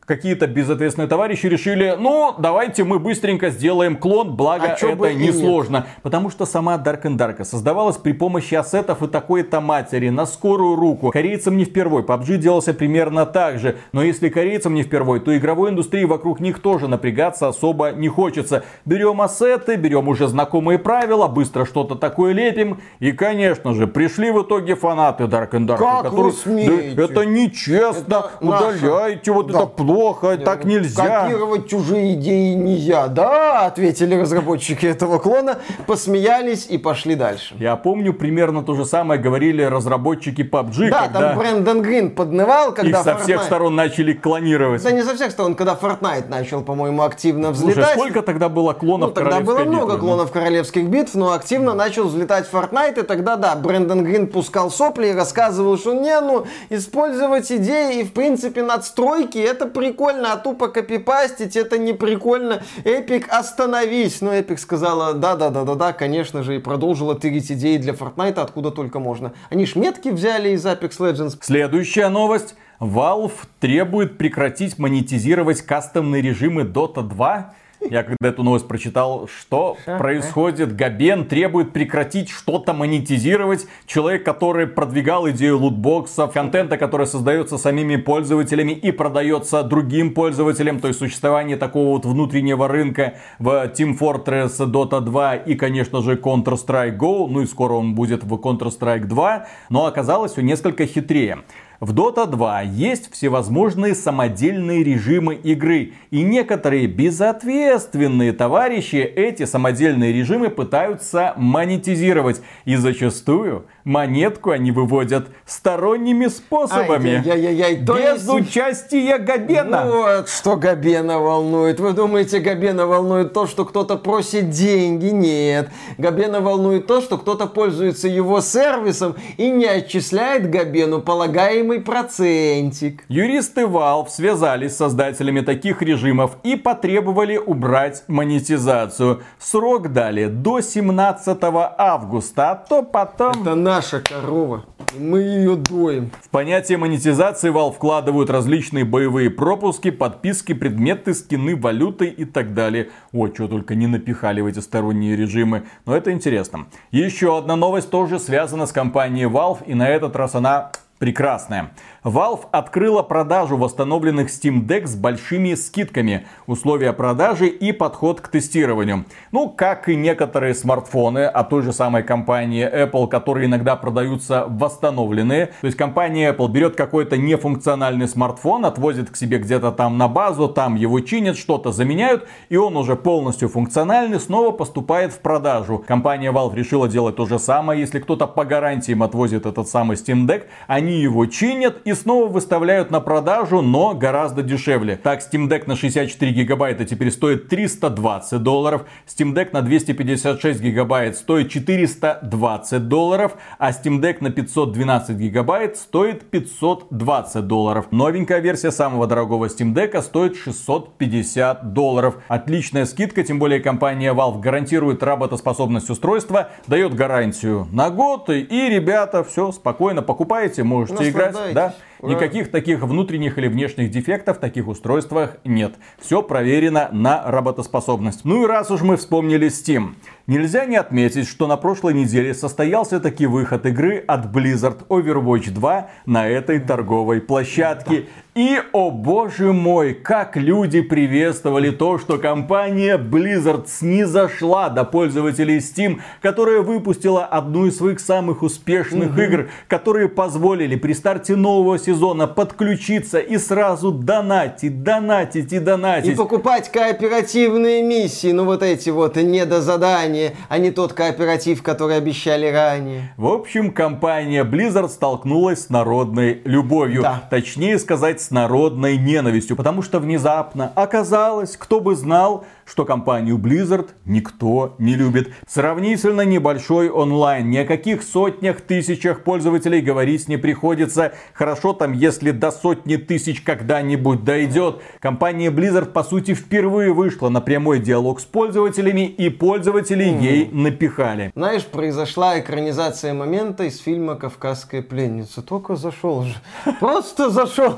какие-то безответственные товарищи решили, ну, давайте мы быстренько сделаем клон, благо А это нет. несложно. Потому что сама Dark and Dark создавалась при помощи ассетов и такой-то матери, на скорую руку. Корейцам не впервой, PUBG делался примерно так же. Но если корейцам не впервой, то игровой индустрии вокруг них тоже напрягаться особо не хочется. Берем ассеты, берем уже знакомые правила, быстро что-то такое лепим. И, конечно же, пришли в итоге фанаты Dark and Dark. Как которые, вы смеете? «Да это нечестно, Это наша- удаляйте, вот Да. это плохо, так нельзя. Копировать чужие идеи нельзя. Да, ответили разработчики этого клона, посмеялись и пошли дальше. Я помню, примерно то же самое говорили разработчики PUBG, Да, когда там Брэндон Грин поднывал, когда их со всех Fortnite- сторон начали клонировать. Да не со всех сторон, когда Fortnite начал, по-моему, активно Слушай, взлетать. сколько тогда было клонов Ну, тогда было много битвы? клонов королевских битв, но активно начал взлетать Fortnite, и тогда, да, Брэндон Грин пускал сопли и рассказывал, что не, ну, использовать идеи и, в принципе, надстройки, это прикольно, а тупо копипастить, это не прикольно. Эпик, остановись. Но Эпик сказала, да-да-да-да-да, конечно же, и продолжила тырить идеи для Fortnite откуда только можно. Они ж метки взяли из Apex Legends. Следующая новость. Valve требует прекратить монетизировать кастомные режимы Dota 2. Я когда эту новость прочитал, что происходит? Габен требует прекратить что-то монетизировать. Человек, который продвигал идею лутбоксов, контента, который создается самими пользователями и продается другим пользователям, то есть существование такого вот внутреннего рынка в Team Fortress, Dota 2 и, конечно же, Counter-Strike Go, ну и скоро он будет в Counter-Strike 2, но оказалось все несколько хитрее. В Dota 2 есть всевозможные самодельные режимы игры, и некоторые безответственные товарищи эти самодельные режимы пытаются монетизировать. И зачастую монетку они выводят сторонними способами. Без есть... участия Габена. Вот что Габена волнует. Вы думаете, Габена волнует то, что кто-то просит деньги? Нет. Габена волнует то, что кто-то пользуется его сервисом и не отчисляет Габену полагаемый процентик. Юристы Valve связались с создателями таких режимов и потребовали убрать монетизацию. Срок дали до 17 августа, а то потом... Это наша корова. Мы ее доим. В понятие монетизации Valve вкладывают различные боевые пропуски, подписки, предметы, скины, валюты и так далее. О, что только не напихали в эти сторонние режимы. Но это интересно. Еще одна новость тоже связана с компанией Valve. И на этот раз она прекрасная. Valve открыла продажу восстановленных Steam Deck с большими скидками, условия продажи и подход к тестированию. Ну, как и некоторые смартфоны от той же самой компании Apple, которые иногда продаются восстановленные. То есть компания Apple берет какой-то нефункциональный смартфон, отвозит к себе где-то там на базу, там его чинят, что-то заменяют, и он уже полностью функциональный снова поступает в продажу. Компания Valve решила делать то же самое, если кто-то по гарантиям отвозит этот самый Steam Deck, они его чинят и снова выставляют на продажу, но гораздо дешевле. Так, Steam Deck на 64 гигабайта теперь стоит 320 долларов, Steam Deck на 256 гигабайт стоит 420 долларов, а Steam Deck на 512 гигабайт стоит 520 долларов. Новенькая версия самого дорогого Steam Deck стоит 650 долларов. Отличная скидка, тем более компания Valve гарантирует работоспособность устройства, дает гарантию на год, и ребята, все, спокойно покупаете, можете играть. Да? Никаких таких внутренних или внешних дефектов в таких устройствах нет. Все проверено на работоспособность. Ну и раз уж мы вспомнили Steam. Нельзя не отметить, что на прошлой неделе состоялся таки выход игры от Blizzard Overwatch 2 на этой торговой площадке. И, о боже мой, как люди приветствовали то, что компания Blizzard снизошла до пользователей Steam, которая выпустила одну из своих самых успешных угу. игр, которые позволили при старте нового сезона подключиться и сразу донатить, донатить и донатить. И покупать кооперативные миссии, ну вот эти вот недозадания, а не тот кооператив, который обещали ранее. В общем, компания Blizzard столкнулась с народной любовью. Да. Точнее сказать, с народной ненавистью. Потому что внезапно оказалось, кто бы знал, что компанию Blizzard никто не любит. Сравнительно небольшой онлайн, ни о каких сотнях, тысячах пользователей говорить не приходится. Хорошо там, если до сотни тысяч когда-нибудь дойдет. Компания Blizzard, по сути, впервые вышла на прямой диалог с пользователями, и пользователи mm. ей напихали. Знаешь, произошла экранизация момента из фильма «Кавказская пленница». Только зашел же. Просто зашел.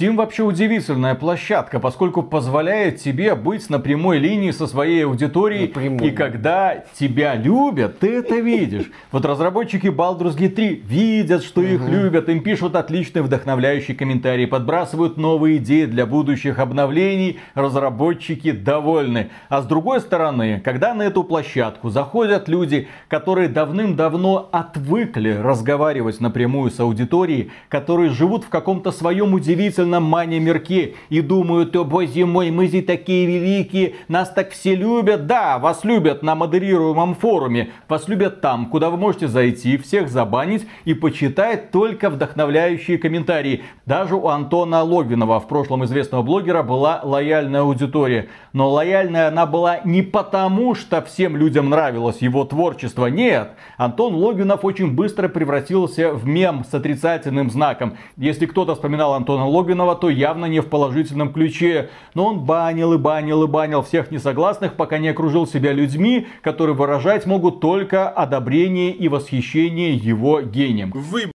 Steam вообще удивительная площадка, поскольку позволяет тебе быть на прямой линии со своей аудиторией. Напрямую. И когда тебя любят, ты это видишь. Вот разработчики Baldur's Gate 3 видят, что их любят, им пишут отличные вдохновляющие комментарии, подбрасывают новые идеи для будущих обновлений, разработчики довольны. А с другой стороны, когда на эту площадку заходят люди, которые давным-давно отвыкли разговаривать напрямую с аудиторией, которые живут в каком-то своем удивительном на мане мирке и думают, о боже мой, мы здесь такие великие, нас так все любят. Да, вас любят на модерируемом форуме, вас любят там, куда вы можете зайти, всех забанить и почитать только вдохновляющие комментарии. Даже у Антона Логвинова, в прошлом известного блогера, была лояльная аудитория. Но лояльная она была не потому, что всем людям нравилось его творчество. Нет, Антон Логвинов очень быстро превратился в мем с отрицательным знаком. Если кто-то вспоминал Антона Логвинова, Логвинова, то явно не в положительном ключе. Но он банил и банил и банил всех несогласных, пока не окружил себя людьми, которые выражать могут только одобрение и восхищение его гением. Вы,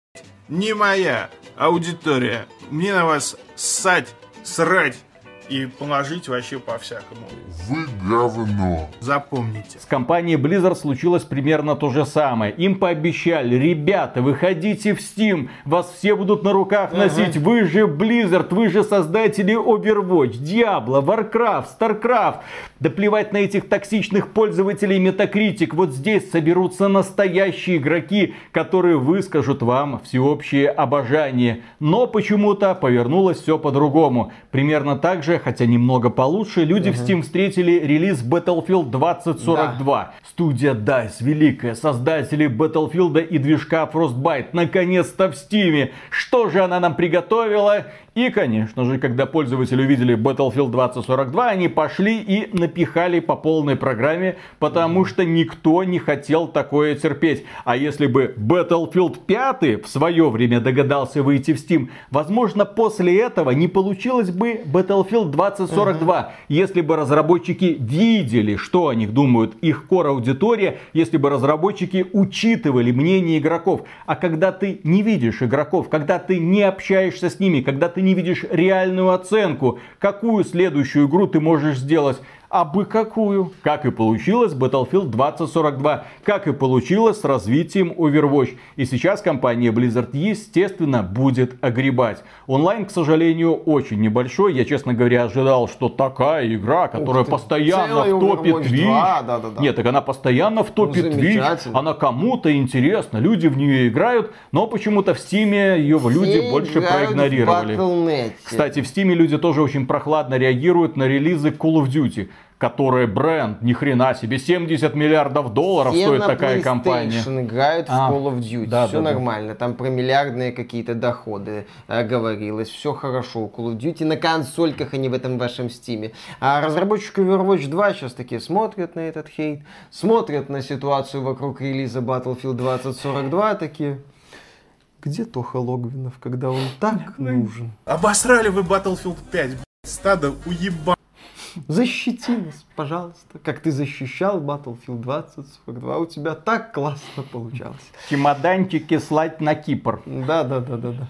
не моя аудитория. Мне на вас ссать, срать и положить вообще по-всякому. Вы говно. Запомните. С компанией Blizzard случилось примерно то же самое. Им пообещали, ребята, выходите в Steam, вас все будут на руках носить, вы же Blizzard, вы же создатели Overwatch, Diablo, Warcraft, Starcraft. Да плевать на этих токсичных пользователей Metacritic, вот здесь соберутся настоящие игроки, которые выскажут вам всеобщее обожание. Но почему-то повернулось все по-другому. Примерно так же, хотя немного получше, люди в Steam встретили релиз Battlefield 2042. Студия DICE, великая, создатели Battlefield и движка Frostbite, наконец-то в Steam. Что же она нам приготовила? И, конечно же, когда пользователи увидели Battlefield 2042, они пошли и напихали по полной программе, потому что никто не хотел такое терпеть. А если бы Battlefield 5 в свое время догадался выйти в Steam, возможно, после этого не получилось бы Battlefield 2042, если бы разработчики видели, что о них думают их core аудитория, если бы разработчики учитывали мнение игроков. А когда ты не видишь игроков, когда ты не общаешься с ними, когда ты не видишь реальную оценку, какую следующую игру ты можешь сделать, а бы какую. Как и получилось Battlefield 2042, как и получилось с развитием Overwatch. И сейчас компания Blizzard, естественно, будет огребать. Онлайн, к сожалению, очень небольшой. Я, честно говоря, ожидал, что такая игра, которая постоянно в топе Twitch. 2, да-да-да. Нет, так она постоянно в топе Ну, Twitch. Она кому-то интересна, люди в нее играют, но почему-то в Стиме ее люди Все больше играют в проигнорировали. Battle.net. Кстати, в Steam люди тоже очень прохладно реагируют на релизы Call of Duty, которые бренд, ни хрена себе, 70 миллиардов долларов Все стоит на такая компания. играют А, в Call of Duty. да, все да, да. нормально. Там про миллиардные какие-то доходы э, говорилось. Все хорошо у Call of Duty. На консольках, а не в этом вашем Steam. А разработчики Overwatch 2 сейчас такие смотрят на этот хейт, смотрят на ситуацию вокруг релиза Battlefield 2042, такие... Где Тоха Логвинов, когда он так [LAUGHS] нужен? Обосрали вы Battlefield 5, блядь, стадо уеба. Защити нас, пожалуйста, как ты защищал Battlefield 2042. У тебя так классно получалось. Чемоданчики слать на Кипр. Да, да, да, да, да.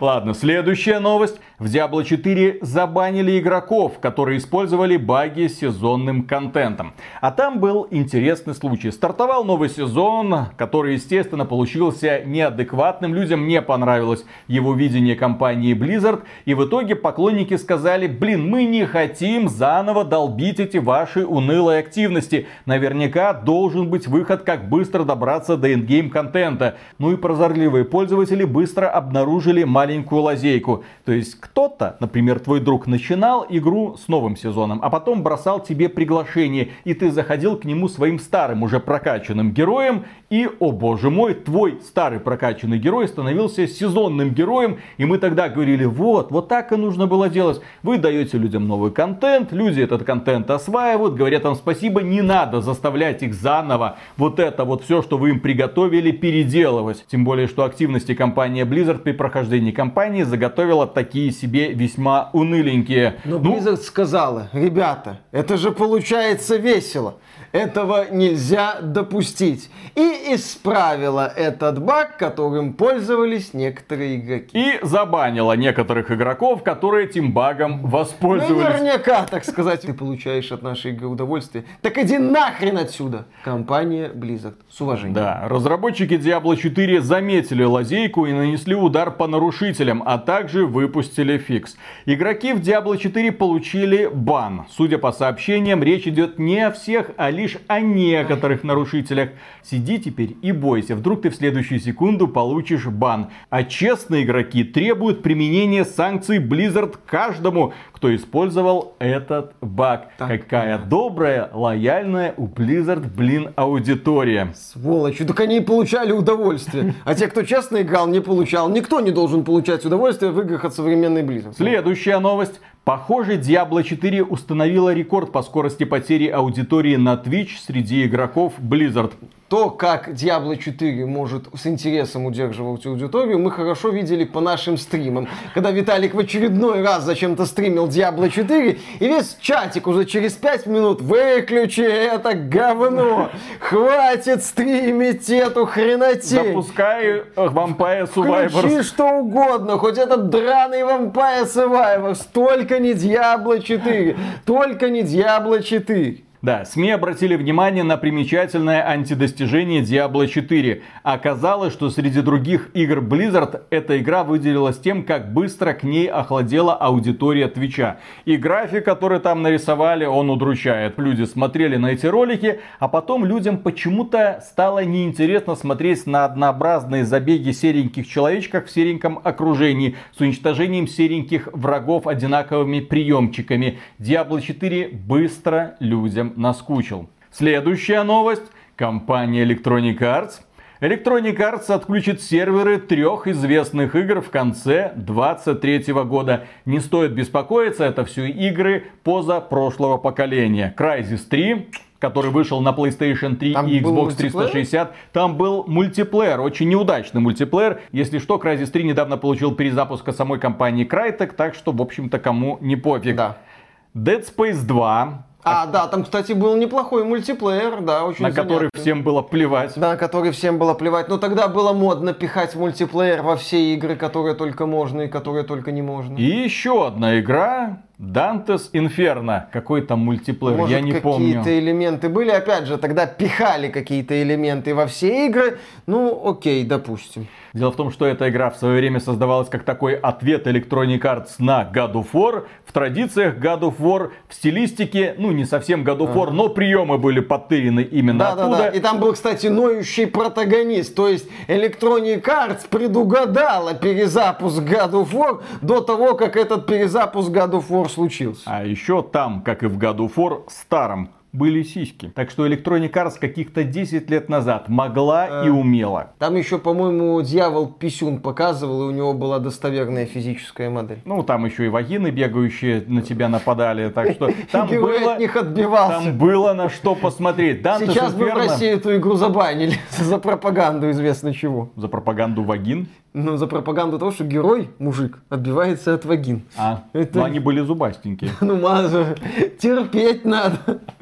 Ладно, следующая новость. В Diablo 4 забанили игроков, которые использовали баги с сезонным контентом. А там был интересный случай. Стартовал новый сезон, который, естественно, получился неадекватным. Людям не понравилось его видение компании Blizzard. И в итоге поклонники сказали, блин, мы не хотим заново долбить эти ваши унылые активности. Наверняка должен быть выход, как быстро добраться до эндгейм контента. Ну и прозорливые пользователи быстро обнаружили маленькую лазейку. То есть кто-то, например, твой друг начинал игру с новым сезоном, а потом бросал тебе приглашение, и ты заходил к нему своим старым уже прокачанным героем, и, о боже мой, твой старый прокачанный герой становился сезонным героем, и мы тогда говорили, вот, вот так и нужно было делать. Вы даете людям новый контент, люди этот контент осваивают, говорят вам спасибо, не надо заставлять их заново вот это вот все, что вы им приготовили, переделывать. Тем более, что активности компания Blizzard прохождении кампании заготовила такие себе весьма уныленькие. Но Ну, Blizzard сказала, ребята, это же получается весело. Этого нельзя допустить. И исправила этот баг, которым пользовались некоторые игроки. и забанила некоторых игроков, которые этим багом воспользовались. наверняка, так сказать, ты получаешь от нашей игры удовольствие. Так иди нахрен отсюда. Компания Blizzard. С уважением. Да, разработчики Diablo 4 заметили лазейку и нанесли удар по нарушителям, а также выпустили фикс. Игроки в Diablo 4 получили бан. Судя по сообщениям, речь идет не о всех, а лишь о некоторых нарушителях. Сиди теперь и бойся, вдруг ты в следующую секунду получишь бан. А честные игроки требуют применения санкций Blizzard каждому, кто использовал этот баг. Так, Какая добрая, лояльная у Blizzard, блин, аудитория. Сволочи, так они и получали удовольствие. А те, кто честно играл, не получал. Никто не должен получать удовольствие в играх от современной Blizzard. Следующая новость. Похоже, Diablo 4 установила рекорд по скорости потери аудитории на Twitch среди игроков Blizzard. То, как Diablo 4 может с интересом удерживать аудиторию, мы хорошо видели по нашим стримам. Когда Виталик в очередной раз зачем-то стримил Diablo 4, и весь чатик уже через 5 минут выключи это говно, хватит стримить эту хренотень. Запускай э, Vampire Survivors. Включи что угодно, хоть этот драный Vampire Survivors, только не Diablo 4, только не Diablo 4. Да, СМИ обратили внимание на примечательное антидостижение Diablo 4. Оказалось, что среди других игр Blizzard эта игра выделилась тем, как быстро к ней охладела аудитория Твича. И график, который там нарисовали, он удручает. Люди смотрели на эти ролики, а потом людям почему-то стало неинтересно смотреть на однообразные забеги сереньких человечков в сереньком окружении с уничтожением сереньких врагов одинаковыми приемчиками. Diablo 4 быстро людям наскучил. Следующая новость. Компания Electronic Arts Electronic Arts отключит серверы трех известных игр в конце 2023 года. Не стоит беспокоиться, это все игры поза прошлого поколения. Crysis 3, который вышел на PlayStation 3 Там и Xbox 360. Там был мультиплеер, очень неудачный мультиплеер. Если что, Crysis 3 недавно получил перезапуск от самой компании Crytek, так что, в общем-то, кому не пофиг. Да. Dead Space 2, А, да, там, кстати, был неплохой мультиплеер, да, очень на который занятный. всем было плевать. Да, на который всем было плевать. Но тогда было модно пихать мультиплеер во все игры, которые только можно и которые только не можно. И еще одна игра Dante's Inferno. Какой там мультиплеер, Может, я не помню. какие-то элементы были. Опять же, тогда пихали какие-то элементы во все игры. Ну, окей, допустим. Дело в том, что эта игра в свое время создавалась как такой ответ Electronic Arts на God of War. В традициях God of War, в стилистике, ну не совсем God of War, но приемы были подтырены именно Да, да, оттуда. да. И там был, кстати, ноющий протагонист. То есть Electronic Arts предугадала перезапуск God of War до того, как этот перезапуск God of War случился. А еще там, как и в of War, старом, были сиськи. Так что Electronic Arts каких-то 10 лет назад могла Э. и умела. Там еще, по-моему, дьявол писюн показывал, и у него была достоверная физическая модель. Ну, там еще и вагины бегающие на тебя нападали. Так что [LAUGHS] там было, от них отбивался. там было на что посмотреть. Dante's Сейчас бы в России эту игру забанили [LAUGHS] за пропаганду известно чего. За пропаганду вагин. Ну, за пропаганду того, что герой, мужик, отбивается от вагин. А, Это- ну они были зубастенькие. [LAUGHS] Ну, маза, терпеть надо.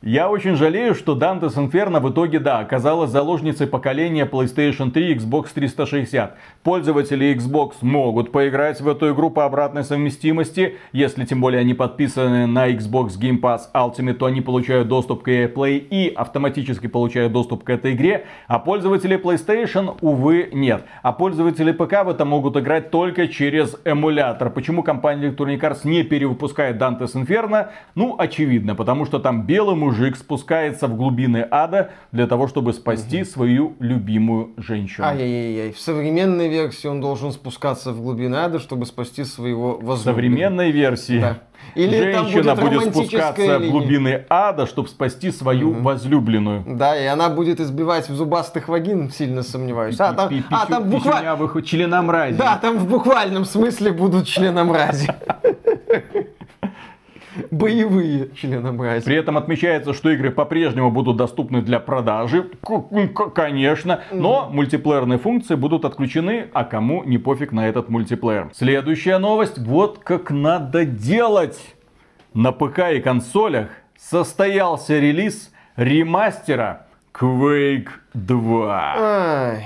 Я очень жалею, что Dante's Inferno в итоге, да, оказалась заложницей поколения PlayStation 3 и Xbox 360. Пользователи Xbox могут поиграть в эту игру по обратной совместимости. Если тем более они подписаны на Xbox Game Pass Ultimate, то они получают доступ к EA Play и автоматически получают доступ к этой игре. А пользователи PlayStation, увы, нет. А пользователи ПК в это могут играть только через эмулятор. Почему компания Electronic Arts не перевыпускает Dante's Inferno? Ну, очевидно, потому что там белый мужик спускается в глубины ада для того, чтобы спасти свою любимую женщину. Ай-яй-яй, в современной версии он должен спускаться в глубины ада, чтобы спасти своего В возлюбленного. современной версии Да. Или женщина будет будет, спускаться в линия. глубины ада, чтобы спасти свою возлюбленную. Да, и она будет избивать в зубастых вагин, сильно сомневаюсь. А, там, Пи- а, там буквально... печенявых членомразий. Да, там в буквальном смысле будут членомрази. [LAUGHS] Боевые членомрази. При этом отмечается, что игры по-прежнему будут доступны для продажи. Конечно. Но мультиплеерные функции будут отключены, а кому не пофиг на этот мультиплеер. Следующая новость. Вот как надо делать. На ПК и консолях состоялся релиз ремастера Quake 2. Ай.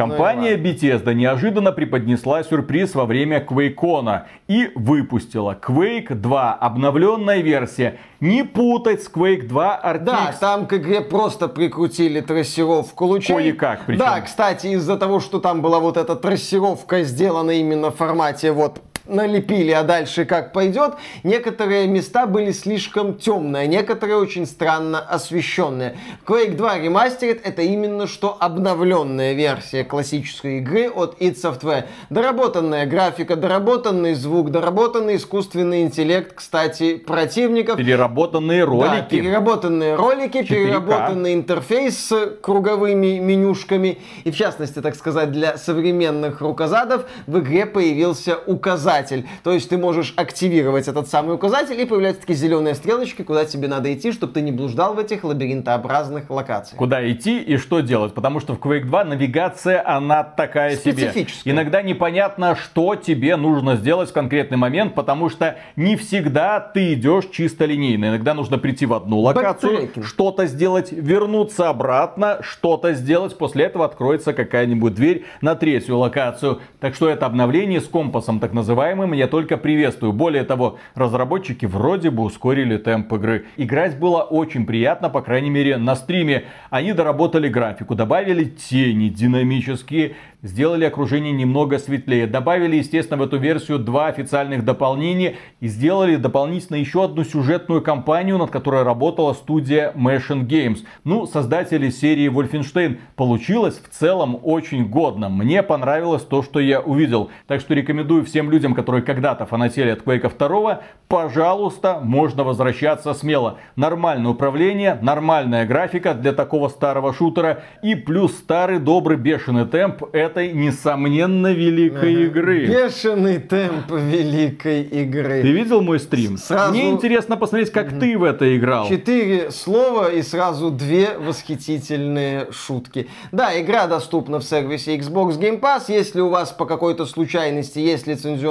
Компания Bethesda неожиданно преподнесла сюрприз во время QuakeCon и выпустила Quake 2, обновленная версия. Не путать с Quake 2 RTX. Да, там к игре просто прикрутили трассировку лучей. Кое-как причем. Да, кстати, из-за того, что там была вот эта трассировка сделана именно в формате вот налепили, а дальше как пойдет, некоторые места были слишком темные, некоторые очень странно освещенные. Quake 2 Remastered это именно что обновленная версия классической игры от id Software. Доработанная графика, доработанный звук, доработанный искусственный интеллект, кстати, противников. Переработанные Да, ролики. переработанные ролики, 4К. переработанный интерфейс с круговыми менюшками. И в частности, так сказать, для современных рукозадов в игре появился указатель указатель. То есть ты можешь активировать этот самый указатель, и появляются такие зеленые стрелочки, куда тебе надо идти, чтобы ты не блуждал в этих лабиринтообразных локациях. Куда идти и что делать? Потому что в Quake 2 навигация, она такая себе. Иногда непонятно, что тебе нужно сделать в конкретный момент, потому что не всегда ты идешь чисто линейно. Иногда нужно прийти в одну локацию, что-то сделать, вернуться обратно, что-то сделать. После этого откроется какая-нибудь дверь на третью локацию. Так что это обновление с компасом так называемым я только приветствую. Более того, разработчики вроде бы ускорили темп игры. Играть было очень приятно, по крайней мере на стриме. Они доработали графику, добавили тени динамические, сделали окружение немного светлее, добавили, естественно, в эту версию два официальных дополнения и сделали дополнительно еще одну сюжетную кампанию, над которой работала студия Machine Games. Ну, создатели серии Wolfenstein. Получилось в целом очень годно. Мне понравилось то, что я увидел. Так что рекомендую всем людям, которые когда-то фанатели от Quake 2, пожалуйста, можно возвращаться смело. Нормальное управление, нормальная графика для такого старого шутера и плюс старый добрый бешеный темп этой, несомненно, великой игры. Бешеный темп великой игры. Ты видел мой стрим? Сразу... Мне интересно посмотреть, как ты в это играл. Четыре слова и сразу две восхитительные шутки. Да, игра доступна в сервисе Xbox Game Pass. Если у вас по какой-то случайности есть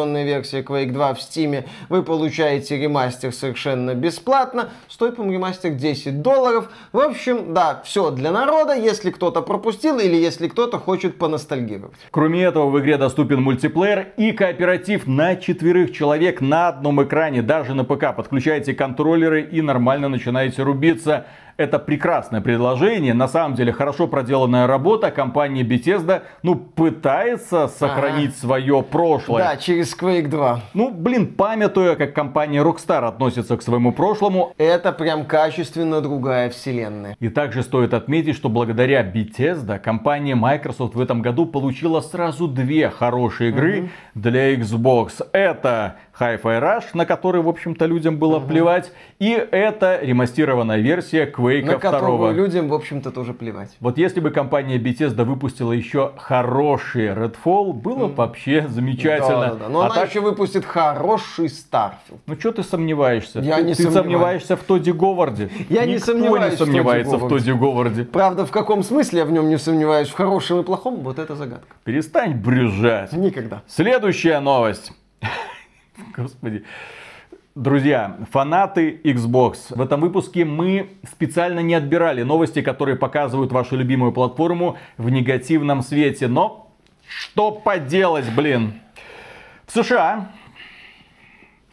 лицензионная версия Quake 2 в Steam, вы получаете ремастер совершенно бесплатно. Стоит, по ремастер 10 долларов. В общем, да, все для народа. Если кто-то пропустил или если кто-то хочет поностальгировать. Кроме этого, в игре доступен мультиплеер и кооператив на четверых человек на одном экране, даже на ПК. Подключаете контроллеры и нормально начинаете рубиться это прекрасное предложение, на самом деле хорошо проделанная работа. Компания Bethesda, ну, пытается сохранить ага. свое прошлое. Да, через Quake 2. Ну, блин, памятуя, как компания Rockstar относится к своему прошлому. Это прям качественно другая вселенная. И также стоит отметить, что благодаря Bethesda компания Microsoft в этом году получила сразу две хорошие игры угу. для Xbox. Это Hi-Fi Rush, на который, в общем-то, людям было угу. плевать. И это ремастированная версия Quake на 2. На которую людям, в общем-то, тоже плевать. Вот если бы компания Bethesda выпустила еще хороший Redfall, было бы вообще замечательно. Да, да, да. Но а она так... еще выпустит хороший Starfield. Ну что ты сомневаешься? Я ты, не ты сомневаюсь. сомневаешься в Тоди Говарде. [LAUGHS] Я Никто не сомневаюсь не сомневается в Тоди Говарде. Правда, в каком смысле я в нем не сомневаюсь? В хорошем и плохом? Вот это загадка. Перестань брюзжать. Никогда. Следующая новость. [LAUGHS] Господи. Друзья, фанаты Xbox, в этом выпуске мы специально не отбирали новости, которые показывают вашу любимую платформу в негативном свете. Но что поделать, блин? В США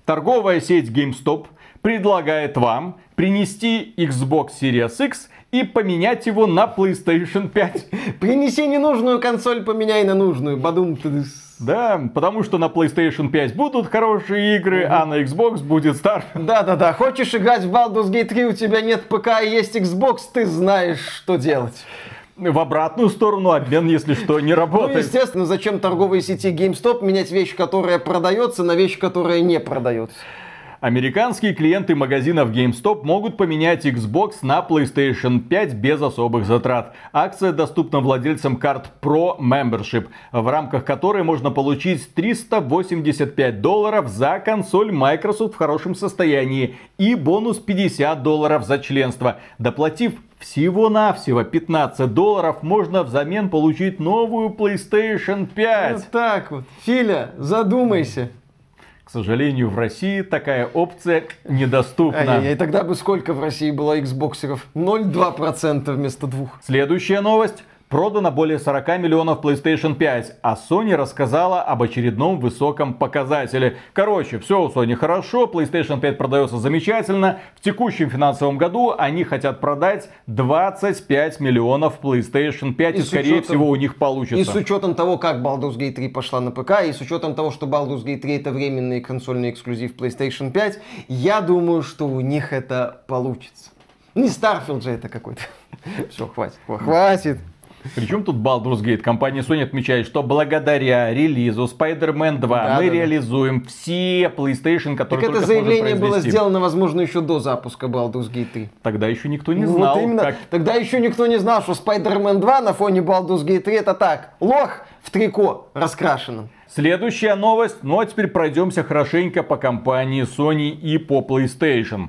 торговая сеть GameStop предлагает вам принести Xbox Series X и поменять его на PlayStation 5. Принеси ненужную консоль, поменяй на нужную. Бадум ты да, потому что на PlayStation 5 будут хорошие игры, mm-hmm. а на Xbox будет стар. Да-да-да, хочешь играть в Baldur's Gate 3, у тебя нет ПК и есть Xbox, ты знаешь, что делать. В обратную сторону обмен, если что, не работает. Ну, естественно, зачем торговой сети GameStop менять вещь, которая продается, на вещь, которая не продается? Американские клиенты магазинов GameStop могут поменять Xbox на PlayStation 5 без особых затрат. Акция доступна владельцам карт Pro Membership, в рамках которой можно получить 385 долларов за консоль Microsoft в хорошем состоянии и бонус 50 долларов за членство. Доплатив всего-навсего 15 долларов можно взамен получить новую PlayStation 5. Вот так вот. Филя, задумайся. К сожалению, в России такая опция недоступна. И тогда бы сколько в России было Xboxеров? 0,2% вместо двух. Следующая новость. Продано более 40 миллионов PlayStation 5, а Sony рассказала об очередном высоком показателе. Короче, все у Sony хорошо, PlayStation 5 продается замечательно. В текущем финансовом году они хотят продать 25 миллионов PlayStation 5, и, и скорее учетом, всего у них получится. И с учетом того, как Baldur's Gate 3 пошла на ПК, и с учетом того, что Baldur's Gate 3 это временный консольный эксклюзив PlayStation 5, я думаю, что у них это получится. Не Starfield же это какой-то. [LAUGHS] Все, хватит. Хватит. Причем тут Baldur's Gate? Компания Sony отмечает, что благодаря релизу Spider-Man 2 Да, мы да, да. реализуем все PlayStation, Так которые это только заявление было сделано, возможно, еще до запуска Baldur's Gate 3. Тогда еще никто не Ну, знал, вот именно. как Тогда еще никто не знал, что Spider-Man 2 на фоне Baldur's Gate 3 это так. Лох в трико раскрашенном. Следующая новость, ну а теперь пройдемся хорошенько по компании Sony и по PlayStation.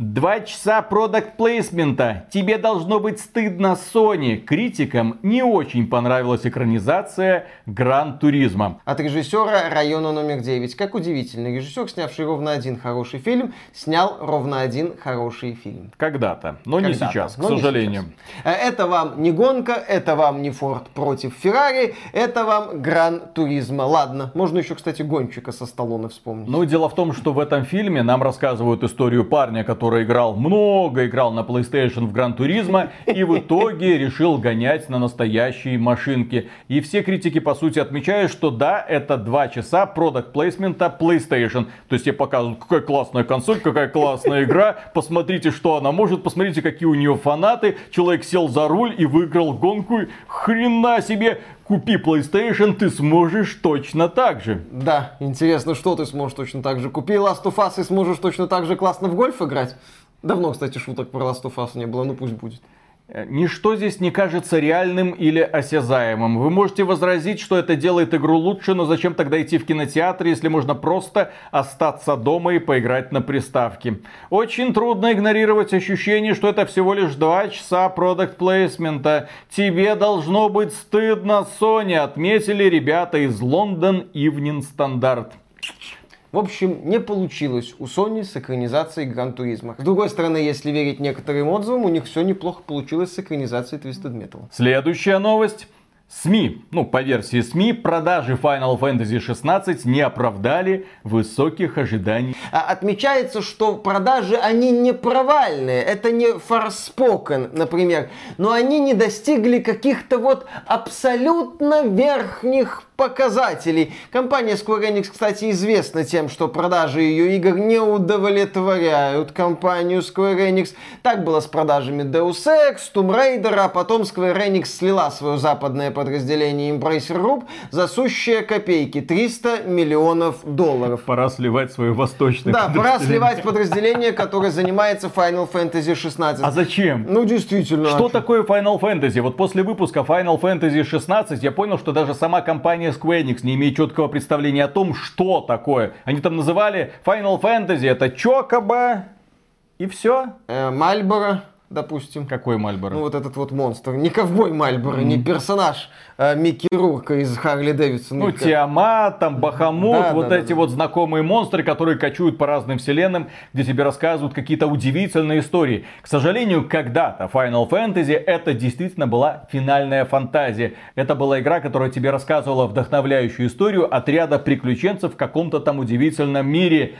Два часа продакт плейсмента. Тебе должно быть стыдно, Sony. Критикам не очень понравилась экранизация Гран Туризма. От режиссера района номер 9. Как удивительно, режиссер, снявший ровно один хороший фильм, снял ровно один хороший фильм. Когда-то, но не Когда-то, сейчас, к но не сожалению. сейчас. Э, Это вам не гонка, это вам не Форд против Феррари, это вам Гран Туризма. Ладно, можно еще, кстати, гонщика со Сталлоне вспомнить. Но дело в том, что в этом фильме нам рассказывают историю парня, который играл много, играл на PlayStation в Гран Туризма [LAUGHS] и в итоге решил гонять на настоящей машинке. И все критики, по сути, отмечают, что да, это два часа продакт плейсмента PlayStation. То есть тебе показывают, какая классная консоль, какая классная игра, посмотрите, что она может, посмотрите, какие у нее фанаты. Человек сел за руль и выиграл гонку. Хрена себе! Купи PlayStation, ты сможешь точно так же. Да, интересно, что ты сможешь точно так же. Купи Last of Us и сможешь точно так же классно в гольф играть. Давно, кстати, шуток про Last of Us не было, ну пусть будет. Э, Ничто здесь не кажется реальным или осязаемым. Вы можете возразить, что это делает игру лучше, но зачем тогда идти в кинотеатр, если можно просто остаться дома и поиграть на приставке? Очень трудно игнорировать ощущение, что это всего лишь два часа продакт плейсмента. Тебе должно быть стыдно, Sony, отметили ребята из London Evening Standard. В общем, не получилось у Sony с экранизацией Гран Туризма. С другой стороны, если верить некоторым отзывам, у них все неплохо получилось с экранизацией Twisted Metal. Следующая новость. СМИ, ну по версии СМИ, продажи Final Fantasy 16 не оправдали высоких ожиданий. А Отмечается, что продажи, они не провальные. Это не Forspoken, например. Но они не достигли каких-то вот абсолютно верхних показателей. Компания Square Enix, кстати, известна тем, что продажи ее игр не удовлетворяют компанию Square Enix. Так было с продажами Deus Ex, Tomb Raider, а потом Square Enix слила свое западное подразделение Embracer Group за сущие копейки 300 миллионов долларов. Пора сливать свое восточное Да, пора сливать подразделение, которое занимается Final Fantasy 16. А зачем? Ну, действительно. Что такое Final Fantasy? Вот после выпуска Final Fantasy 16 я понял, что даже сама компания Square Enix не имеет четкого представления о том, что такое. Они там называли Final Fantasy, это Чокоба и все. Э, Мальборо, допустим. Какой Мальборо? Ну, вот этот вот монстр. Не ковбой Мальборо, не персонаж а Микки Рурка из Харли Дэвидсона. Ну, Тиамат, там, Бахамут, Да, вот да, эти да, вот знакомые монстры, которые кочуют по разным вселенным, где тебе рассказывают какие-то удивительные истории. К сожалению, когда-то Final Fantasy это действительно была финальная фантазия. Это была игра, которая тебе рассказывала вдохновляющую историю отряда приключенцев в каком-то там удивительном мире.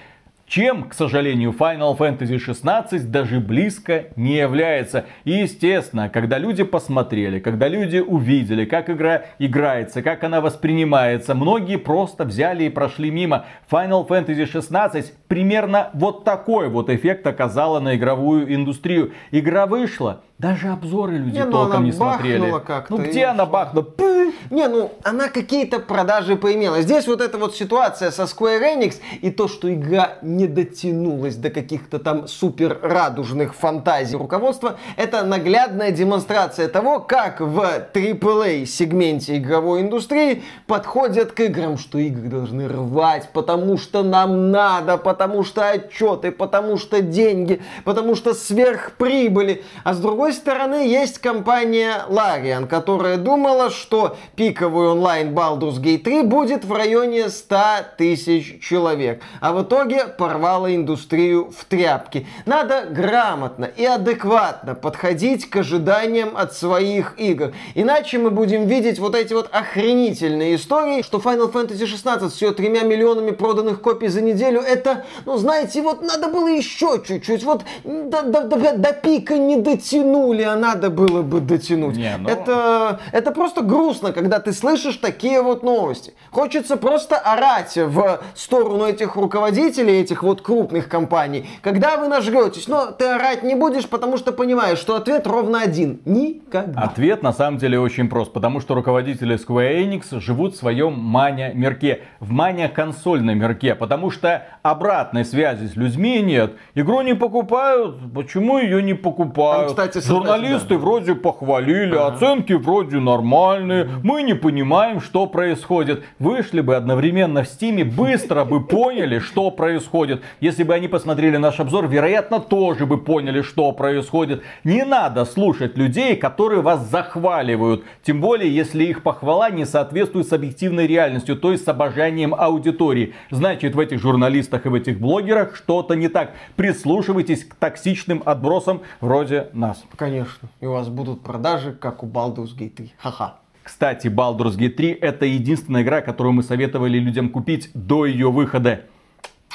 Чем, к сожалению, Final Fantasy 16 даже близко не является. И естественно, когда люди посмотрели, когда люди увидели, как игра играется, как она воспринимается, многие просто взяли и прошли мимо. Final Fantasy 16 примерно вот такой вот эффект оказала на игровую индустрию. Игра вышла, даже обзоры люди Не, ну толком не смотрели. Ну где она бахнула? Пы! Не, ну, она какие-то продажи поимела. Здесь вот эта вот ситуация со Square Enix и то, что игра не дотянулась до каких-то там супер радужных фантазий руководства, это наглядная демонстрация того, как в AAA сегменте игровой индустрии подходят к играм, что игры должны рвать, потому что нам надо, потому что отчеты, потому что деньги, потому что сверхприбыли. А с другой стороны, есть компания Larian, которая думала, что пиковый онлайн Baldur's Gate 3 будет в районе 100 тысяч человек. А в итоге порвала индустрию в тряпки. Надо грамотно и адекватно подходить к ожиданиям от своих игр. Иначе мы будем видеть вот эти вот охренительные истории, что Final Fantasy 16 с ее тремя миллионами проданных копий за неделю, это, ну знаете, вот надо было еще чуть-чуть, вот до, до- до- до пика не дотянуть. Дотянули, а надо было бы дотянуть. Не, ну- это, это просто грустно, когда ты слышишь такие вот новости. Хочется просто орать в сторону этих руководителей, этих вот крупных компаний. Когда вы нажретесь, но ты орать не будешь, потому что понимаешь, что ответ ровно один. Никогда. Ответ на самом деле очень прост, потому что руководители Square Enix живут в своем мания-мирке, в мания-консольном мирке, потому что обратной связи с людьми нет. Игру не покупают, почему ее не покупают? Там, кстати, Журналисты да. вроде похвалили, оценки вроде нормальные, мы не понимаем, что происходит. Вышли бы одновременно в Стиме, быстро бы поняли, что происходит. Если бы они посмотрели наш обзор, вероятно, тоже бы поняли, что происходит. Не надо слушать людей, которые вас захваливают. Тем более, если их похвала не соответствует с объективной реальностью, то есть с обожанием аудитории. Значит, в этих журналистах и в этих блогерах что-то не так. Прислушивайтесь к токсичным отбросам вроде нас. Конечно. И у вас будут продажи, как у Baldur's Gate 3. Ха-ха. Кстати, Baldur's Gate 3 это единственная игра, которую мы советовали людям купить до ее выхода.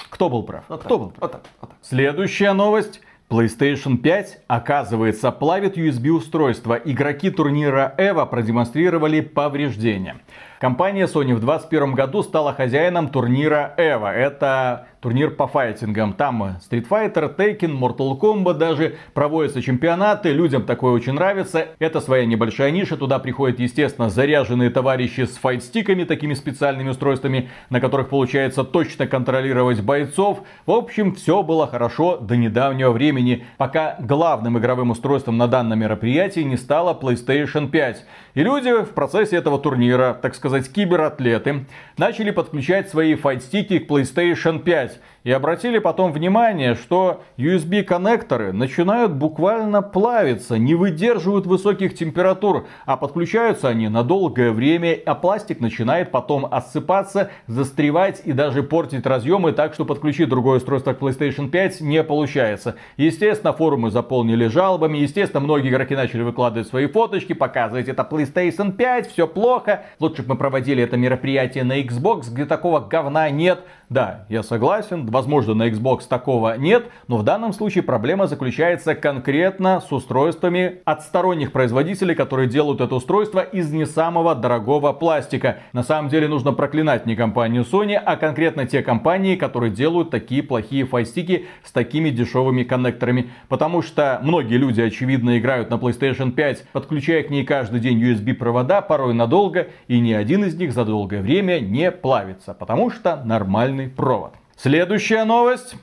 Кто был прав? Вот Кто так, был прав? Вот так, вот так. Следующая новость. PlayStation 5, оказывается, плавит USB устройство. Игроки турнира EVO продемонстрировали повреждения. Компания Sony в 2021 году стала хозяином турнира EVO. Это турнир по файтингам. Там Street Fighter, Tekken, Mortal Kombat даже. Проводятся чемпионаты. Людям такое очень нравится. Это своя небольшая ниша. Туда приходят, естественно, заряженные товарищи с файтстиками, такими специальными устройствами, на которых получается точно контролировать бойцов. В общем, все было хорошо до недавнего времени, пока главным игровым устройством на данном мероприятии не стала PlayStation 5. И люди в процессе этого турнира, так сказать, кибератлеты, начали подключать свои файтстики к PlayStation 5. И обратили потом внимание, что USB-коннекторы начинают буквально плавиться, не выдерживают высоких температур, а подключаются они на долгое время, а пластик начинает потом осыпаться, застревать и даже портить разъемы, так что подключить другое устройство к PlayStation 5 не получается. Естественно, форумы заполнили жалобами, естественно, многие игроки начали выкладывать свои фоточки, показывать это PlayStation 5, все плохо, лучше бы мы проводили это мероприятие на Xbox, где такого говна нет. Да, я согласен, возможно на Xbox такого нет, но в данном случае проблема заключается конкретно с устройствами от сторонних производителей, которые делают это устройство из не самого дорогого пластика. На самом деле нужно проклинать не компанию Sony, а конкретно те компании, которые делают такие плохие файстики с такими дешевыми коннекторами. Потому что многие люди, очевидно, играют на PlayStation 5, подключая к ней каждый день USB провода, порой надолго, и ни один из них за долгое время не плавится, потому что нормальный провод. Следующая новость.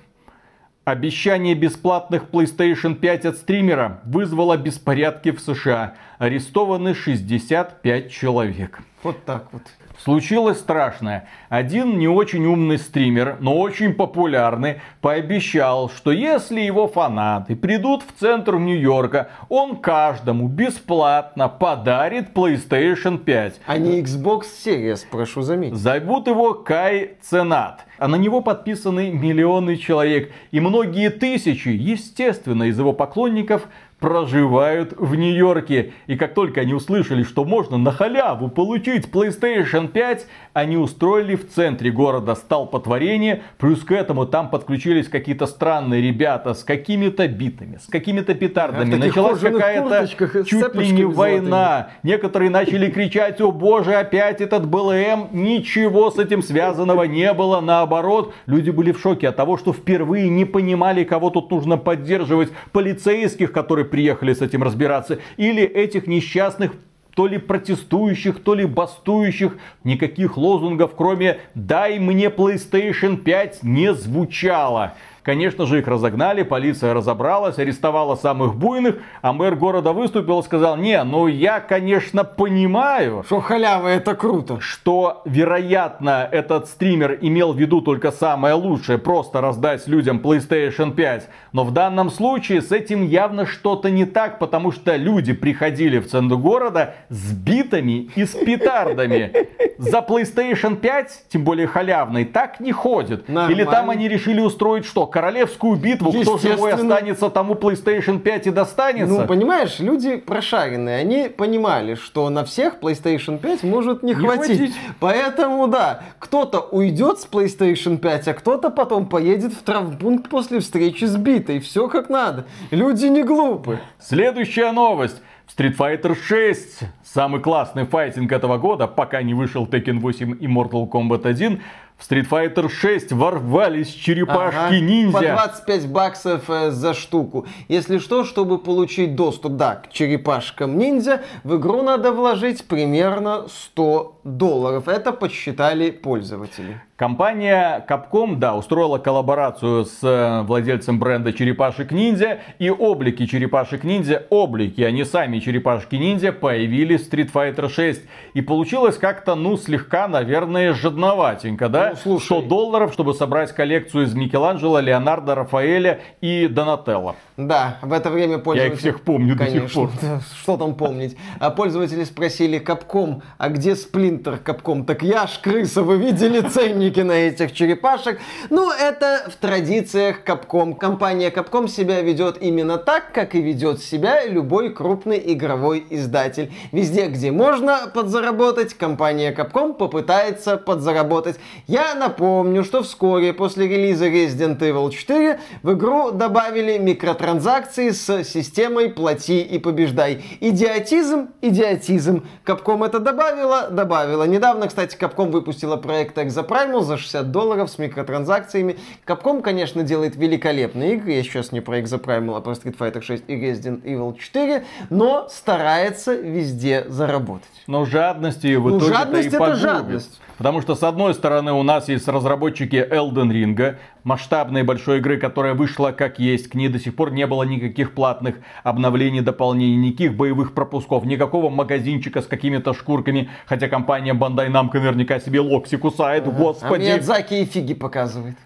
Обещание бесплатных PlayStation 5 от стримера вызвало беспорядки в США. Арестованы 65 человек. Вот так вот. Случилось страшное. Один не очень умный стример, но очень популярный, пообещал, что если его фанаты придут в центр Нью-Йорка, он каждому бесплатно подарит PlayStation 5. А не Xbox Series, прошу заметить. Зовут его Кай Ценат. А на него подписаны миллионы человек. И многие тысячи, естественно, из его поклонников проживают в Нью-Йорке. И как только они услышали, что можно на халяву получить PlayStation 5, они устроили в центре города столпотворение. Плюс к этому там подключились какие-то странные ребята с какими-то битами, с какими-то петардами. А Началась какая-то чуть ли не золотыми. война. Некоторые начали кричать, о боже, опять этот БЛМ. Ничего с этим связанного не было. Наоборот, люди были в шоке от того, что впервые не понимали, кого тут нужно поддерживать. Полицейских, которые приехали с этим разбираться. Или этих несчастных то ли протестующих, то ли бастующих. Никаких лозунгов, кроме «дай мне PlayStation 5» не звучало. Конечно же, их разогнали, полиция разобралась, арестовала самых буйных, а мэр города выступил и сказал, не, ну я, конечно, понимаю, Что халява, это круто. что, вероятно, этот стример имел в виду только самое лучшее, просто раздать людям PlayStation 5. Но в данном случае с этим явно что-то не так, потому что люди приходили в центр города с битами и с петардами. За PlayStation 5, тем более халявный, так не ходит. Или там Нормально. они решили устроить что? Королевскую битву, кто живой останется, тому PlayStation 5 и достанется. Ну, понимаешь, люди прошаренные, они понимали, что на всех PlayStation 5 может не, Не хватить. хватить. Поэтому, да, кто-то уйдет с PlayStation 5, а кто-то потом поедет в травмпункт после встречи с битой. Все как надо. Люди не глупы. Следующая новость. Street Fighter 6, самый классный файтинг этого года, пока не вышел Tekken 8 и Mortal Kombat 1, в Street Fighter 6 ворвались черепашки Ага, По ниндзя. 25 баксов э, за штуку. Если что, чтобы получить доступ, да, к черепашкам ниндзя, в игру надо вложить примерно 100 долларов. Это подсчитали пользователи. Компания Capcom, да, устроила коллаборацию с э, владельцем бренда черепашек ниндзя. И облики черепашек ниндзя, облики, а не сами черепашки ниндзя, появились в Street Fighter 6. И получилось как-то, ну, слегка, наверное, жадноватенько, да? Ну, слушай. 100 долларов, чтобы собрать коллекцию из Микеланджело, Леонардо, Рафаэля и Донателло. Да, в это время пользователи... всех помню до сих Конечно, пор. [LAUGHS] Что там помнить? А пользователи спросили Капком, а где Сплинтер Капком? Так я ж крыса, вы видели ценники на этих черепашек? Ну, это в традициях Капком. Компания Капком себя ведет именно так, как и ведет себя любой крупный игровой издатель. Везде, где можно подзаработать, компания Capcom попытается подзаработать. Я напомню, что вскоре после релиза Resident Evil 4 в игру добавили микротранзакции с системой «Плати и побеждай». Идиотизм, идиотизм. Capcom это добавила, добавила. Недавно, кстати, Capcom выпустила проект Exoprimal за 60 долларов с микротранзакциями. Capcom, конечно, делает великолепные игры. Я сейчас не про Exoprimal, а про Street Fighter 6 и Resident Evil 4, но старается везде заработать. Но жадность ее в Ну, итоге жадность и это погубит. жадность. Потому что, с одной стороны, у нас есть разработчики Elden Ring, масштабной большой игры, которая вышла как есть. К ней до сих пор не было никаких платных обновлений, дополнений, никаких боевых пропусков, никакого магазинчика с какими-то шкурками. Хотя компания Bandai Namco наверняка себе локси кусает, А господи. Миядзаки и фиги показывает.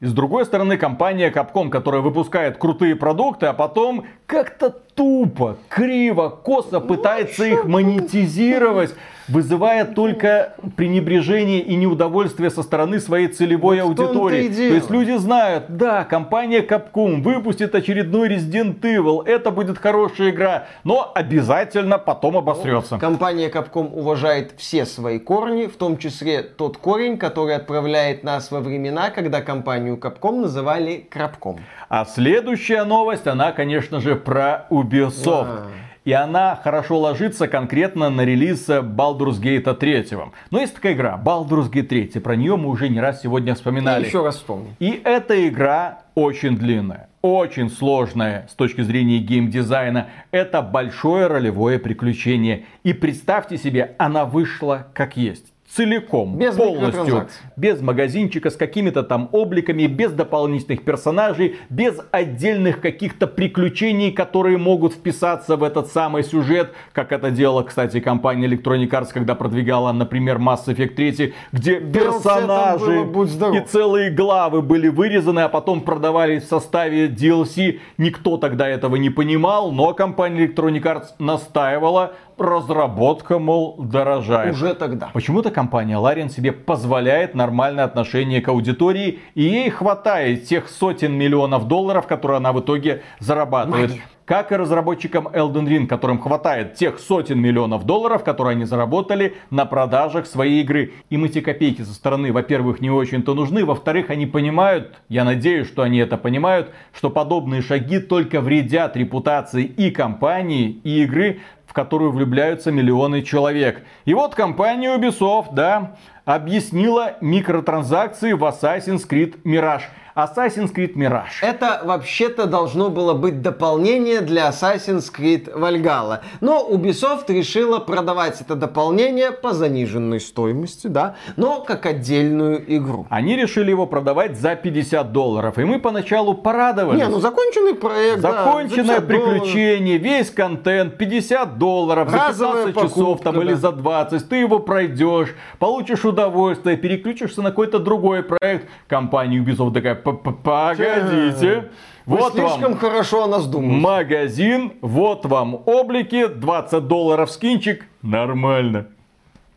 И с другой стороны, компания Capcom, которая выпускает крутые продукты, а потом как-то тупо, криво, косо пытается их монетизировать, вызывая только пренебрежение и неудовольствие со стороны своей целевой Вот аудитории. дело. То есть люди знают, да, компания Capcom выпустит очередной Resident Evil, это будет хорошая игра, но обязательно потом обосрется. Компания Capcom уважает все свои корни, в том числе тот корень, который отправляет нас во времена, когда компанию Capcom называли Крабком. А следующая новость, она, конечно же, про Ubisoft. Да. И она хорошо ложится конкретно на релиз Baldur's Gate 3. Но есть такая игра, Baldur's Gate 3. Про нее мы уже не раз сегодня вспоминали. Еще раз вспомню. И эта игра очень длинная, очень сложная с точки зрения геймдизайна. Это большое ролевое приключение. И представьте себе, она вышла как есть. Целиком, Без полностью, без магазинчика с какими-то там обликами, без дополнительных персонажей, без отдельных каких-то приключений, которые могут вписаться в этот самый сюжет, как это делала, кстати, компания Electronic Arts, когда продвигала, например, Mass Effect 3, где персонажи было, и целые главы были вырезаны, а потом продавались в составе DLC. Никто тогда этого не понимал, но компания Electronic Arts настаивала, разработка, мол, дорожает. Уже тогда. Почему-то компания Larian себе позволяет нормальное отношение к аудитории, и ей хватает тех сотен миллионов долларов, которые она в итоге зарабатывает. Магия. Как и разработчикам Elden Ring, которым хватает тех сотен миллионов долларов, которые они заработали на продажах своей игры. Им эти копейки со стороны, во-первых, не очень-то нужны, во-вторых, они понимают, я надеюсь, что они это понимают, что подобные шаги только вредят репутации и компании, и игры, в которую влюбляются миллионы человек. И вот компания Ubisoft, да, объяснила микротранзакции в Assassin's Creed Mirage. Assassin's Creed Mirage. Это вообще-то должно было быть дополнение для Assassin's Creed Valhalla. Но Ubisoft решила продавать это дополнение по заниженной стоимости, да, но как отдельную игру. Они решили его продавать за 50 долларов. И мы поначалу порадовались. Не, ну законченный проект, да, Законченное за 50 долларов. приключение, весь контент, 50 долларов за Разовая 15 часов покупка, там, или да. за 20. Ты его пройдешь, получишь удовольствие, переключишься на какой-то другой проект. Компания Ubisoft такая, «П-п- погодите. Вы Вот слишком вам хорошо о нас думаете. магазин, вот вам облики, 20 долларов скинчик, нормально.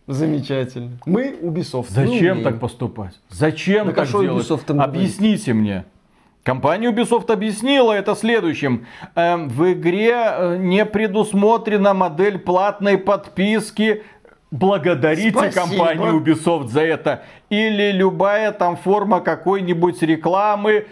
Замечательно. Мы Ubisoft. Зачем так поступать? Зачем Так а так что делать? Ubisoft Объясните мне. Компания Ubisoft объяснила это следующим. Эм, в игре э, не предусмотрена модель платной подписки. Благодарите Спасибо. компанию Ubisoft за это или любая там форма какой-нибудь рекламы.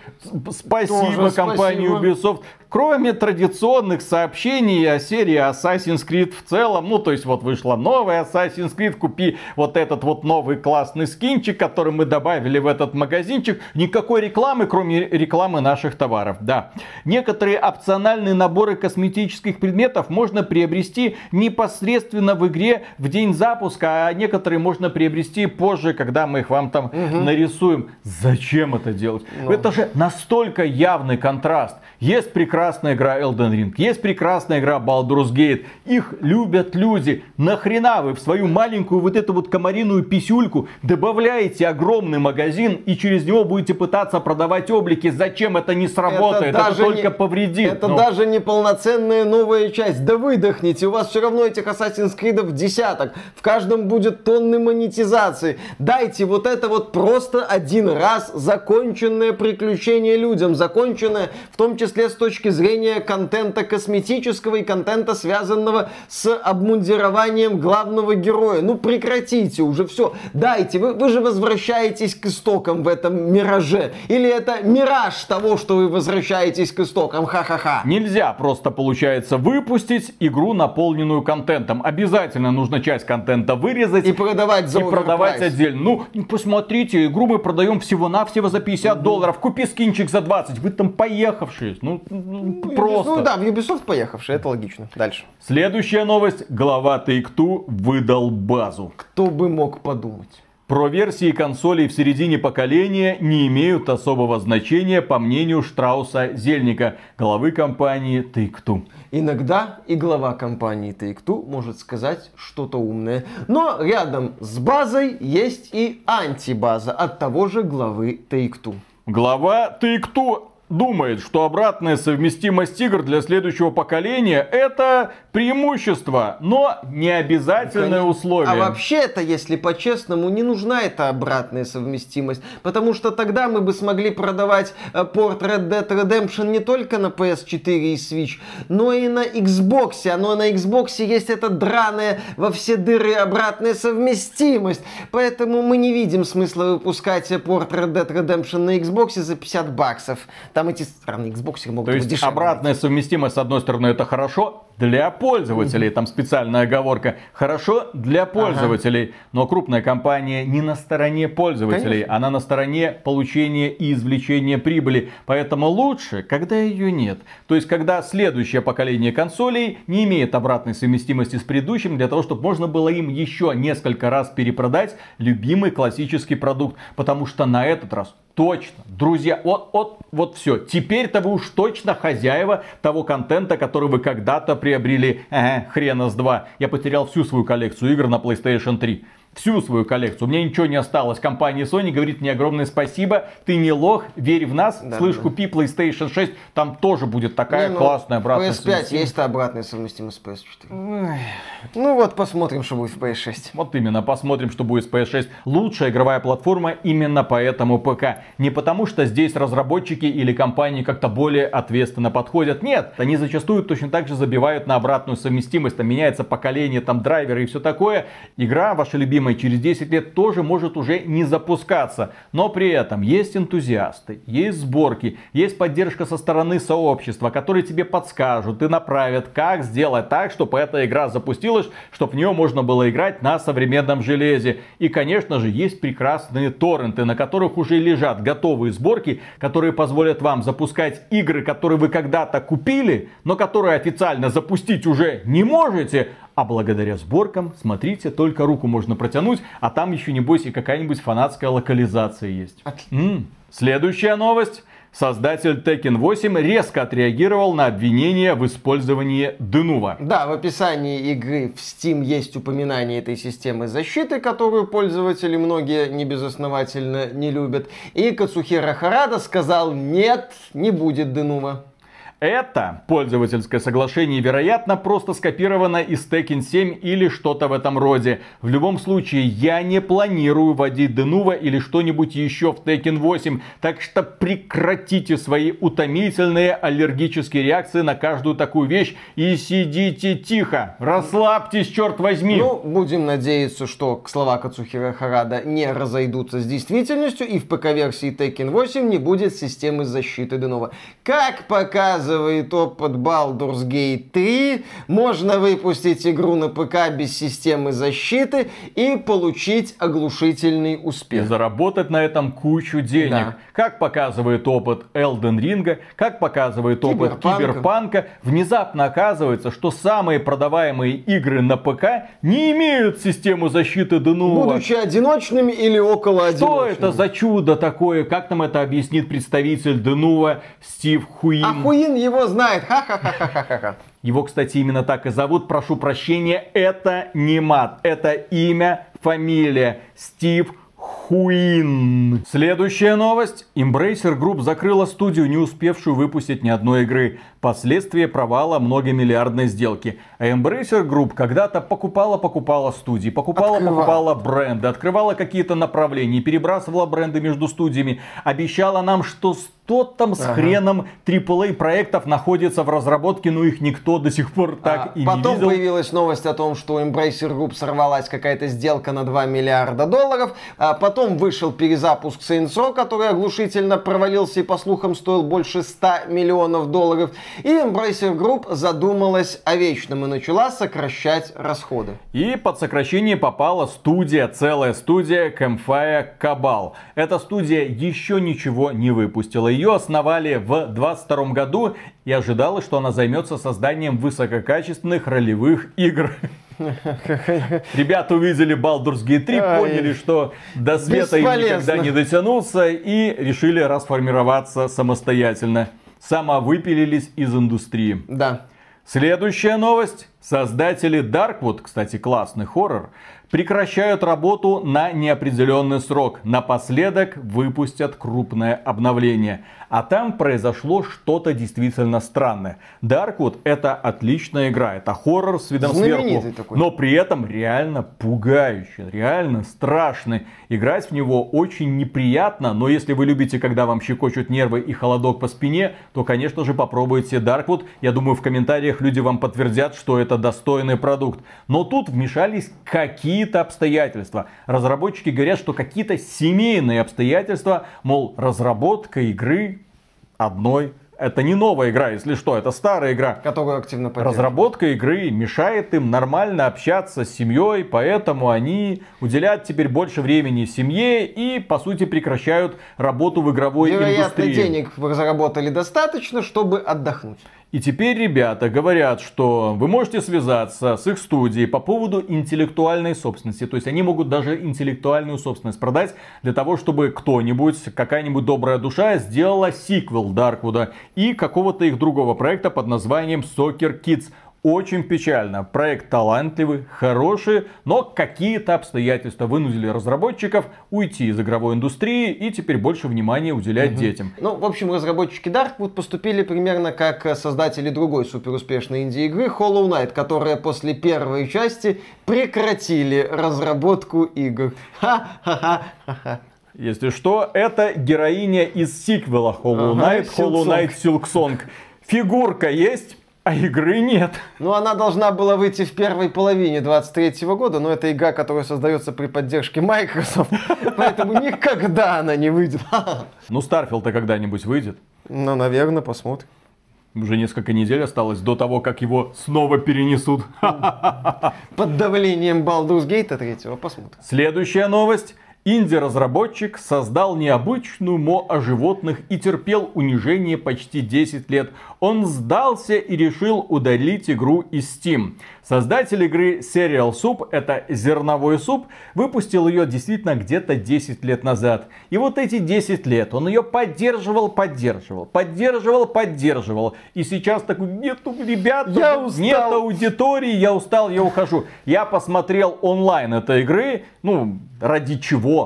Спасибо Тоже компании спасибо. Ubisoft. Кроме традиционных сообщений о серии Assassin's Creed в целом, ну то есть вот вышла новая Assassin's Creed, купи вот этот вот новый классный скинчик, который мы добавили в этот магазинчик. Никакой рекламы, кроме рекламы наших товаров. Да. Некоторые опциональные наборы косметических предметов можно приобрести непосредственно в игре в день запуска, а некоторые можно приобрести позже, когда мы их вам там нарисуем. Зачем это делать? Это же настолько явный контраст. Есть прекрасная игра Elden Ring, есть прекрасная игра Baldur's Gate. Их любят люди. Нахрена вы в свою маленькую вот эту вот комариную писюльку добавляете огромный магазин и через него будете пытаться продавать облики? Зачем это не сработает? Это, даже только не- повредит. Это Ну. даже не полноценная новая часть. Да выдохните, у вас все равно этих Assassin's Creed десяток. В каждом будет тонны монетизации. Dайте вот это вот просто один раз законченное приключение людям. Законченное в том числе с точки зрения контента косметического и контента, связанного с обмундированием главного героя. Ну прекратите уже все. Дайте, вы, вы же возвращаетесь к истокам в этом мираже. Или это мираж того, что вы возвращаетесь к истокам. Ха-ха-ха. Нельзя просто, получается, выпустить игру, наполненную контентом. Обязательно нужно часть контента вырезать И продавать за и продавать отдельно. Ну, посмотрите, игру мы продаем всего-навсего за 50 долларов. Купи скинчик за 20. Вы там поехавшие. Ну, ну, просто. Ну да, в Ubisoft поехавший, это логично. Дальше. Следующая новость. Глава Take-Two выдал базу. Кто бы мог подумать? Про версии консолей в середине поколения не имеют особого значения, по мнению Штрауса Зельника, главы компании Take-Two. Иногда и глава компании Take-Two может сказать что-то умное. Но рядом с базой есть и антибаза от того же главы Take-Two. Глава Take-Two думает, что обратная совместимость игр для следующего поколения это преимущество, но не обязательное условие. А вообще-то, если по-честному, не нужна эта обратная совместимость. Потому что тогда мы бы смогли продавать э, порт Red Dead Redemption не только на PS4 и Switch, но и на Xbox. Но на Xbox есть эта драная во все дыры обратная совместимость. Поэтому мы не видим смысла выпускать э, порт Red Dead Redemption на Xbox за 50 баксов. Там эти странные Xbox могут То быть есть дешевле. обратная совместимость, с одной стороны, это хорошо для пользователей, там специальная оговорка, хорошо для пользователей, но крупная компания не на стороне пользователей, Конечно. она на стороне получения и извлечения прибыли, поэтому лучше, когда ее нет. То есть, когда следующее поколение консолей не имеет обратной совместимости с предыдущим, для того, чтобы можно было им еще несколько раз перепродать любимый классический продукт, потому что на этот раз Точно, друзья, вот, вот, вот все. Теперь-то вы уж точно хозяева того контента, который вы когда-то приобрели. Ага, хрена с два. Я потерял всю свою коллекцию игр на PlayStation 3. Всю свою коллекцию. У меня ничего не осталось. Компания Sony говорит мне огромное спасибо. Ты не лох, верь в нас. Да, Слышь, да. купи PlayStation 6. Там тоже будет такая Не, ну, классная обратная PS5 совместимость. есть обратная совместимость с PS4. Ну вот, посмотрим, что будет в PS6. Вот именно, посмотрим, что будет с PS6. Лучшая игровая платформа именно поэтому ПК. Не потому, что здесь разработчики или компании как-то более ответственно подходят. Нет, они зачастую точно так же забивают на обратную совместимость. Там меняется поколение, там драйверы и все такое. Игра, ваша любимая, через 10 лет тоже может уже не запускаться. Но при этом есть энтузиасты, есть сборки, есть поддержка со стороны сообщества, которые тебе подскажут и направят, как сделать так, чтобы эта игра запустилась, чтобы в нее можно было играть на современном железе. И, конечно же, есть прекрасные торренты, на которых уже лежат готовые сборки, которые позволят вам запускать игры, которые вы когда-то купили, но которые официально запустить уже не можете, а благодаря сборкам, смотрите, только руку можно протянуть, а там еще небось и какая-нибудь фанатская локализация есть. М. Следующая новость. Создатель Tekken 8 резко отреагировал на обвинение в использовании Денува. Да, в описании игры в Steam есть упоминание этой системы защиты, которую пользователи многие небезосновательно не любят. И Кацухира Харада сказал, нет, не будет Денува. Это пользовательское соглашение, вероятно, просто скопировано из Tekken 7 или что-то в этом роде. В любом случае, я не планирую вводить Denuvo или что-нибудь еще в Tekken 8, так что прекратите свои утомительные аллергические реакции на каждую такую вещь и сидите тихо. Расслабьтесь, черт возьми. Ну, будем надеяться, что слова Кацухира Харада не разойдутся с действительностью, и в ПК-версии Tekken 8 не будет системы защиты Denuvo. Как показывает показывает опыт Baldur's Gate 3, можно выпустить игру на ПК без системы защиты и получить оглушительный успех. И заработать на этом кучу денег. Да. Как показывает опыт Elden Ring, как показывает опыт Киберпанка. Киберпанка, внезапно оказывается, что самые продаваемые игры на ПК не имеют систему защиты ДНУ. Будучи одиночными или около одиночными. Что это за чудо такое? Как нам это объяснит представитель ДНУа Стив Хуин? А Хуин его знает. Ха-ха-ха-ха-ха-ха. Его, кстати, именно так и зовут. Прошу прощения, это не мат. Это имя, фамилия. Стив Хуин. Следующая новость. Embracer Group закрыла студию, не успевшую выпустить ни одной игры. Последствия провала многомиллиардной сделки. А Embracer Group когда-то покупала-покупала студии, покупала-покупала бренды, открывала какие-то направления, перебрасывала бренды между студиями, обещала нам, что что там с ага. хреном AAA проектов находится в разработке, но их никто до сих пор так а, и не потом видел. Потом появилась новость о том, что у Embracer Group сорвалась какая-то сделка на 2 миллиарда долларов. А потом вышел перезапуск Saints Row, который оглушительно провалился и, по слухам, стоил больше 100 миллионов долларов. И Embracer Group задумалась о вечном и начала сокращать расходы. И под сокращение попала студия, целая студия Campfire Cabal. Эта студия еще ничего не выпустила ее основали в 22 году и ожидалось, что она займется созданием высококачественных ролевых игр. [LAUGHS] Ребята увидели Baldur's Gate 3, поняли, что до света им никогда не дотянуться и решили расформироваться самостоятельно. Самовыпилились из индустрии. Да. Следующая новость. Создатели Darkwood, кстати, классный хоррор, прекращают работу на неопределенный срок. Напоследок выпустят крупное обновление. А там произошло что-то действительно странное. Darkwood это отличная игра, это хоррор с видом сверху, такой. но при этом реально пугающий, реально страшный. Играть в него очень неприятно, но если вы любите, когда вам щекочут нервы и холодок по спине, то, конечно же, попробуйте Darkwood. Я думаю, в комментариях люди вам подтвердят, что это достойный продукт. Но тут вмешались какие-то обстоятельства. Разработчики говорят, что какие-то семейные обстоятельства, мол, разработка игры одной это не новая игра, если что, это старая игра. Которую активно Разработка игры мешает им нормально общаться с семьей, поэтому они уделяют теперь больше времени семье и, по сути, прекращают работу в игровой Вероятно, индустрии. денег заработали достаточно, чтобы отдохнуть. И теперь ребята говорят, что вы можете связаться с их студией по поводу интеллектуальной собственности. То есть они могут даже интеллектуальную собственность продать для того, чтобы кто-нибудь, какая-нибудь добрая душа сделала сиквел Дарквуда и какого-то их другого проекта под названием Soccer Kids очень печально. Проект талантливый, хороший, но какие-то обстоятельства вынудили разработчиков уйти из игровой индустрии и теперь больше внимания уделять угу. детям. Ну, в общем, разработчики Darkwood поступили примерно как создатели другой суперуспешной инди-игры Hollow Knight, которые после первой части прекратили разработку игр. Ха-ха-ха-ха. Если что, это героиня из сиквела Hollow Knight, ага, Hollow Knight Silksong. Фигурка есть? А игры нет. Ну, она должна была выйти в первой половине 23 года, но это игра, которая создается при поддержке Microsoft, [LAUGHS] поэтому никогда она не выйдет. [LAUGHS] Ну, Starfield-то когда-нибудь выйдет? Ну, наверное, посмотрим. Уже несколько недель осталось до того, как его снова перенесут. [LAUGHS] Под давлением Baldur's Gate 3 посмотрим. Следующая новость. Инди-разработчик создал необычную мо о животных и терпел унижение почти 10 лет. Он сдался и решил удалить игру из Steam. Создатель игры Serial Soup, это зерновой суп, выпустил ее действительно где-то 10 лет назад. И вот эти 10 лет он ее поддерживал, поддерживал, поддерживал, поддерживал. И сейчас такой, нету, ребят, я устал. нет аудитории, я устал, я ухожу. Я посмотрел онлайн этой игры, ну, ради чего,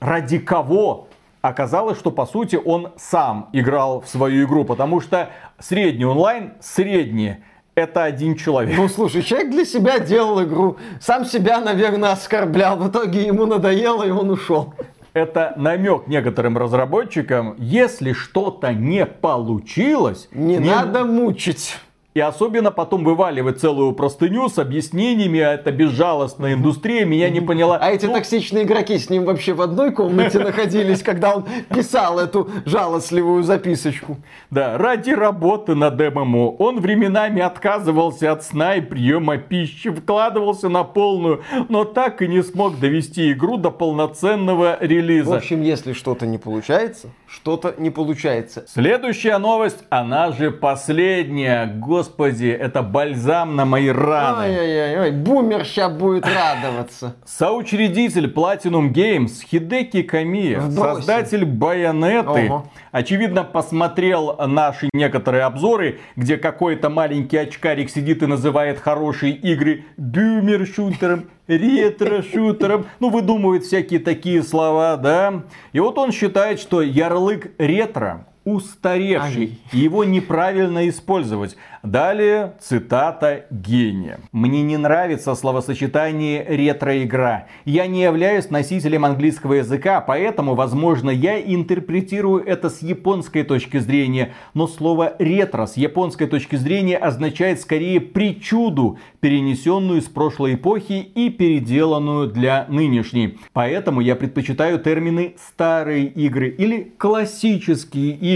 ради кого оказалось, что по сути он сам играл в свою игру, потому что средний онлайн, средний, это один человек. Ну, слушай, человек для себя делал игру. Сам себя, наверное, оскорблял. В итоге ему надоело, и он ушел. Это намек некоторым разработчикам, если что-то не получилось, Не, надо мучить. И особенно потом вываливать целую простыню с объяснениями, а это безжалостная индустрия, меня не поняла. А эти Ну, токсичные игроки с ним вообще в одной комнате [LAUGHS] находились, когда он писал эту жалостливую записочку. Да, ради работы над ММО он временами отказывался от сна и приема пищи, вкладывался на полную, но так и не смог довести игру до полноценного В релиза. общем, если что-то не получается, что-то не получается. Следующая новость, она же последняя. Господи, это бальзам на мои раны. Ой-ой-ой, бумер сейчас будет радоваться. [LAUGHS] Соучредитель Platinum Games Хидеки Камия, создатель Байонеты, Ого. очевидно посмотрел наши некоторые обзоры, где какой-то маленький очкарик сидит и называет хорошие игры бюмер-шутером, ретро-шутером, ну выдумывает всякие такие слова, да. И вот он считает, что ярлык ретро устаревший, и его неправильно использовать. Далее цитата гения. Мне не нравится словосочетание ретро-игра. Я не являюсь носителем английского языка, поэтому, возможно, я интерпретирую это с японской точки зрения. Но слово ретро с японской точки зрения означает скорее причуду, перенесенную из прошлой эпохи и переделанную для нынешней. Поэтому я предпочитаю термины старые игры или классические игры.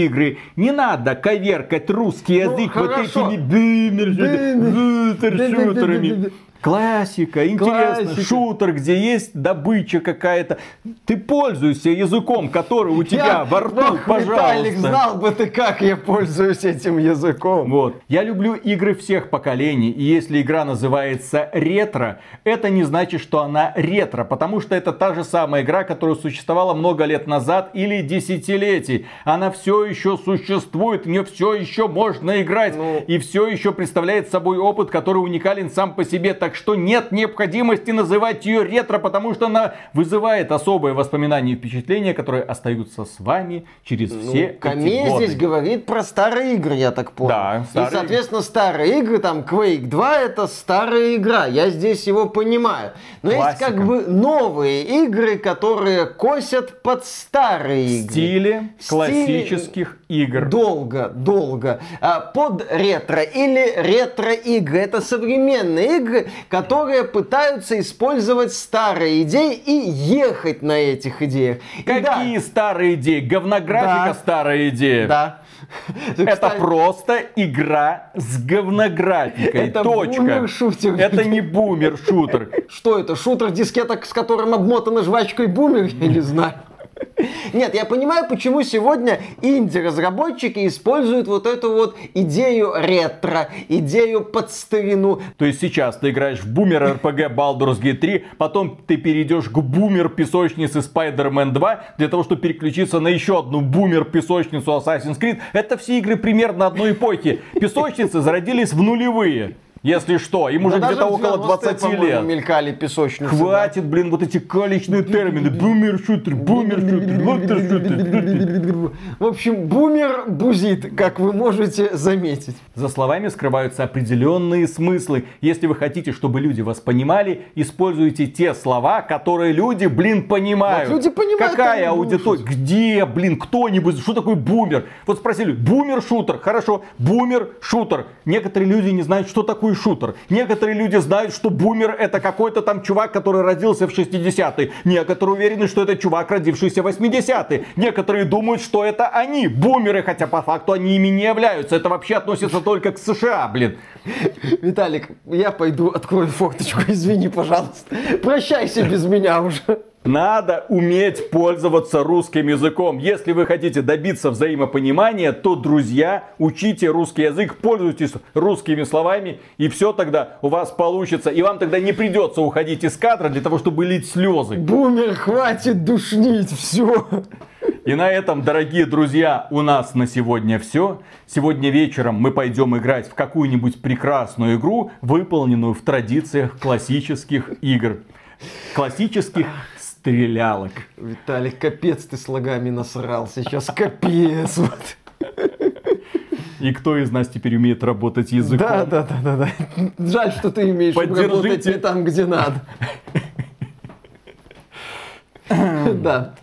Не надо коверкать русский язык вот хорошо. этими бимер- шутерами. Бимер. Классика, интересно, Классика. шутер, где есть добыча какая-то. Ты пользуйся языком, который у тебя во рту, Ох, Виталик, пожалуйста. знал бы ты, как я пользуюсь этим языком. Вот. Я люблю игры всех поколений, и если игра называется ретро, это не значит, что она ретро, потому что это та же самая игра, которая существовала много лет назад или десятилетий. Она все еще существует, в нее все еще можно играть, Ну. и все еще представляет собой опыт, который уникален сам по себе, так что нет необходимости называть ее ретро, потому что она вызывает особые воспоминания и впечатления, которые остаются с вами через все эти Камея годы. здесь говорит про старые игры, я так понял. Да, И, старые соответственно, старые игры, там, Quake 2 это старая игра, я здесь его понимаю. Но есть Классика. как бы новые игры, которые косят под старые В игры. стиле В стиле классических игр. Долго, долго. А, Под ретро или ретро-игры. Это современные игры, которые пытаются использовать старые идеи и ехать на этих идеях. Какие да, старые идеи? Говнографика Да. старая идея. Да. Это Кстати, просто игра с говнографикой. Это Точка. бумер-шутер. Это не бумер-шутер. Что это? Шутер дискеток, с которым обмотана жвачкой бумер? Я не знаю. [LAUGHS] Нет, я понимаю, почему сегодня инди-разработчики используют вот эту вот идею ретро, идею под старину. То есть сейчас ты играешь в бумер RPG Baldur's Gate 3, потом ты перейдешь к бумер песочнице Spider-Man 2 для того, чтобы переключиться на еще одну бумер песочницу Assassin's Creed. Это все игры примерно одной эпохи. Песочницы зародились в нулевые. Если что, им уже где-то около 90-е, 20 по-моему, лет. мелькали песочницы. Хватит, блин, вот эти количные термины. Бумер-шутер, бумер-шутер, лотер-шутер. В общем, бумер бузит, как вы можете заметить. За словами скрываются определенные смыслы. Если вы хотите, чтобы люди вас понимали, используйте те слова, которые люди, блин, понимают. Вот люди понимают, Какая аудитория? Где, блин, кто-нибудь? Что такое бумер? Вот спросили, бумер-шутер. Хорошо, бумер-шутер. Некоторые люди не знают, что такое шутер. Некоторые люди знают, что бумер это какой-то там чувак, который родился в 60-е. Некоторые уверены, что это чувак, родившийся в 80-е. Некоторые думают, что это они, бумеры, хотя по факту они ими не являются. Это вообще относится только к США, блин. Виталик, я пойду открою форточку, [LAUGHS] извини, пожалуйста. Прощайся без меня уже. Надо уметь пользоваться русским языком. Если вы хотите добиться взаимопонимания, то, друзья, учите русский язык, пользуйтесь русскими словами, и все тогда у вас получится. И вам тогда не придется уходить из кадра для того, чтобы лить слезы. Бумер, хватит душнить, все. И на этом, дорогие друзья, у нас на сегодня все. Сегодня вечером мы пойдем играть в какую-нибудь прекрасную игру, выполненную в традициях классических игр. Классических стрелялок. Виталик, капец ты слогами насрал сейчас, капец. Вот. И кто из нас теперь умеет работать языком? Да, да, да, да, да. Жаль, что ты Поддержите. работать не там, где надо. [LAUGHS] Да.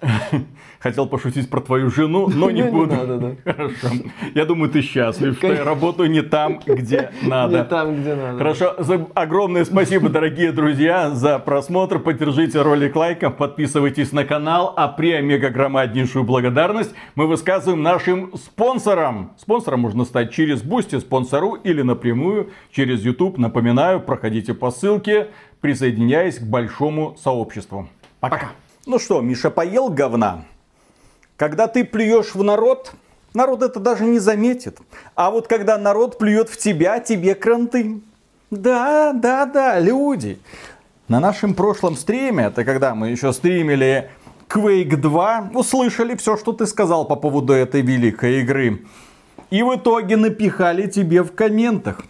Хотел пошутить про твою жену, но не [LAUGHS] буду. [LAUGHS] Хорошо. Я думаю, ты счастлив, что я работаю не там, где [LAUGHS] надо. Не там, где надо. Хорошо, огромное спасибо, дорогие друзья, за просмотр. Поддержите ролик лайком, подписывайтесь на канал. А преомегагромаднейшую благодарность мы высказываем нашим спонсорам. Спонсором можно стать через Boosty, Sponsr или напрямую через YouTube. Напоминаю, проходите по ссылке, присоединяясь к большому сообществу. Пока. Ну что, Миша поел говна? Когда ты плюешь в народ, народ это даже не заметит. А вот когда народ плюет в тебя, тебе кранты. Да, да, да, люди. На нашем прошлом стриме, это когда мы еще стримили Quake 2, услышали все, что ты сказал по поводу этой великой игры. И в итоге напихали тебе в комментах.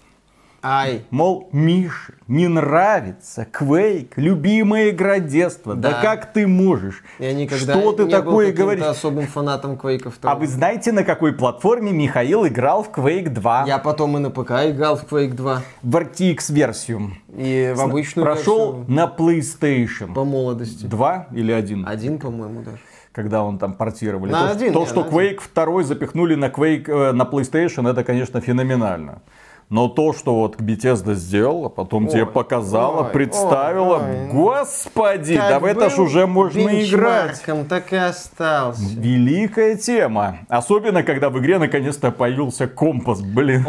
Ай. Мол, Миша, не нравится Quake, любимая игра детства. Да, Да. как ты можешь? Я никогда Что ты не такое был говоришь? особым фанатом 2. А вы знаете, на какой платформе Михаил играл в Quake 2? Я потом и на ПК играл в Quake 2. В RTX версию. И в обычную Прошел версию на PlayStation. по молодости. 2 или 1? Один, по-моему, даже. Когда он там портировали. На то, один, то, не, что Quake 2 запихнули на, Quake, э, на PlayStation, это, конечно, феноменально. Но то, что вот Bethesda сделала, потом тебе показала, ой, представила, ой, ой. господи, да в это ж уже можно играть. так и остался. Великая тема. Особенно, когда в игре наконец-то появился компас, блин.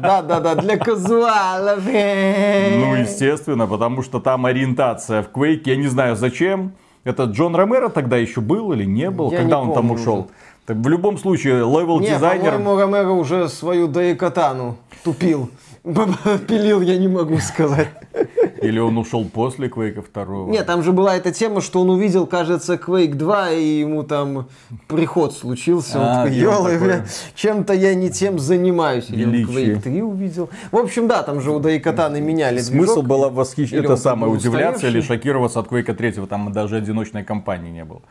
Да-да-да, для казуалов. Ну, естественно, потому что там ориентация в Quake, я не знаю зачем. Это Джон Ромеро тогда еще был или не был, Я когда не он там ушел? в любом случае, level Не, дизайнер... по-моему, Ромеро уже свою Daikatana ту пилил. [LAUGHS] Пилил, я не могу сказать. Или он ушел после Quake 2? Нет, там же была эта тема, что он увидел, кажется, Quake 2, и ему там приход случился. Он А, он «Ёлы, такой, бля, чем-то я не тем занимаюсь. Или он Величие. Quake 3 увидел. В общем, да, там же у Daikatana меняли Смысл движок. было восхищ... Или это он самое, удивляться или устаревший? шокироваться от Quake 3, там даже одиночной кампании не было.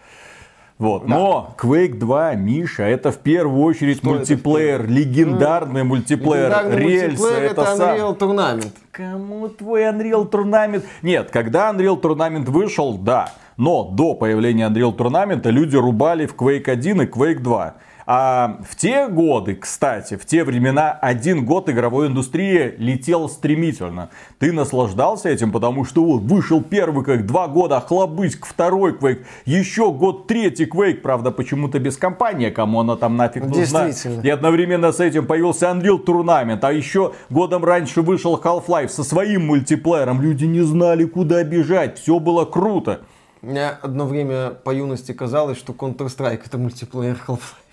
Вот. Но Quake 2, Миша, это в первую очередь Что это мультиплеер, легендарный мультиплеер, Легендарный рельсы, мультиплеер это, это сам. Unreal Tournament. Кому твой Unreal Tournament? Нет, когда Unreal Tournament вышел, да. Но до появления Unreal Tournament люди рубали в Quake 1 и Quake 2. А в те годы, кстати, в те времена один год игровой индустрии летел стремительно. Ты наслаждался этим, потому что вот вышел первый Quake, два года хлобыськ, второй Quake, еще год третий Quake, правда, почему-то без компании, кому она там нафиг нужна. Действительно. И одновременно с этим появился Unreal Tournament, а еще годом раньше вышел Half-Life со своим мультиплеером. Люди не знали, куда бежать, все было круто. Мне одно время по юности казалось, что Counter-Strike это мультиплеер Half-Life.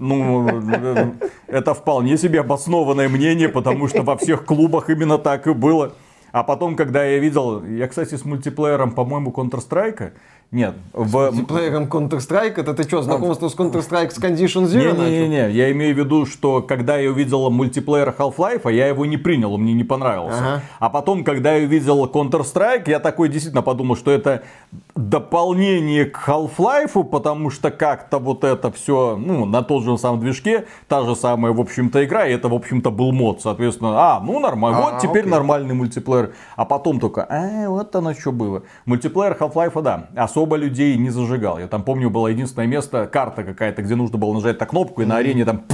Ну, э, это вполне себе обоснованное мнение, потому что во всех клубах именно так и было. А потом, когда я видел, я, кстати, с мультиплеером, по-моему, Counter-Strike, нет, в... Мультиплеером Counter-Strike, это ты что, знакомство с Counter-Strike с Condition Zero? Не-не-не, я имею в виду, что когда я увидел мультиплеер Half-Life, я его не принял, он мне не понравился. Ага. А потом, когда я увидел Counter-Strike, я такой действительно подумал, что это дополнение к Half-Life, потому что как-то вот это все, ну, на тот же самом движке, та же самая, в общем-то, игра, и это, в общем-то, был мод, соответственно, а, ну, нормально, А, вот теперь окей. нормальный мультиплеер. А потом только, а, вот оно что было. Мультиплеер Half-Life, да, особо людей не зажигал. Я там помню, было единственное место, карта какая-то, где нужно было нажать на кнопку, и на арене там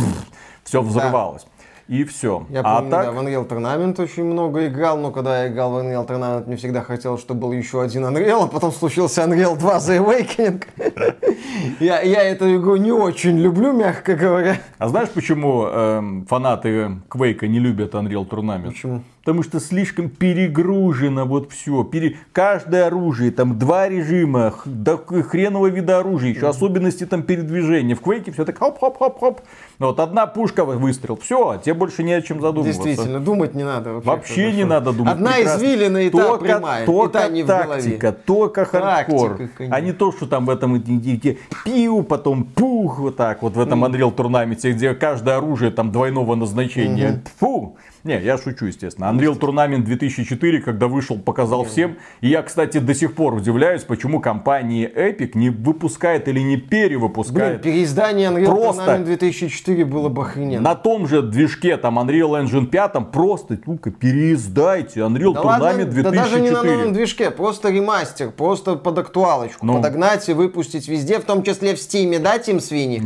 все взрывалось. И все. Я а помню, так, да, в Unreal Tournament очень много играл, но когда я играл в Unreal Tournament, мне всегда хотелось, чтобы был еще один Unreal, а потом случился Unreal 2 The Awakening. [LAUGHS] я, я эту игру не очень люблю, мягко говоря. а знаешь, почему эм, фанаты Quake не любят Unreal Tournament? Почему? Потому что слишком перегружено вот все. Пере... Каждое оружие, там два режима, да хренового вида оружия, еще особенности там передвижения. В Quake все так хоп-хоп-хоп-хоп. Вот одна пушка выстрел, все, тебе больше не о чем задумываться. Действительно, думать не надо вообще. Вообще не надо думать. Одна прекрасно. извилина и та Только- прямая, и Только та не в тактика, только хардкор. Тактика, конечно. а не то, что там в этом идите пиу, потом пух, вот так вот в этом Unreal Tournament, где каждое оружие там двойного назначения. Фу! Не, я шучу, естественно. Unreal Tournament 2004, когда вышел, показал всем. И я, кстати, до сих пор удивляюсь, почему компания Epic не выпускает или не Блин, перевыпускает. переиздание Unreal Просто- Tournament 2004 было бы охрененно. На том же движке, там, Unreal Engine 5, просто, ну-ка, переиздайте Unreal Да Tournament ладно, да 2004. даже не на новом движке, просто ремастер, просто под актуалочку. Ну. Подогнать и выпустить везде, в том числе в Стиме, дать им свиньи.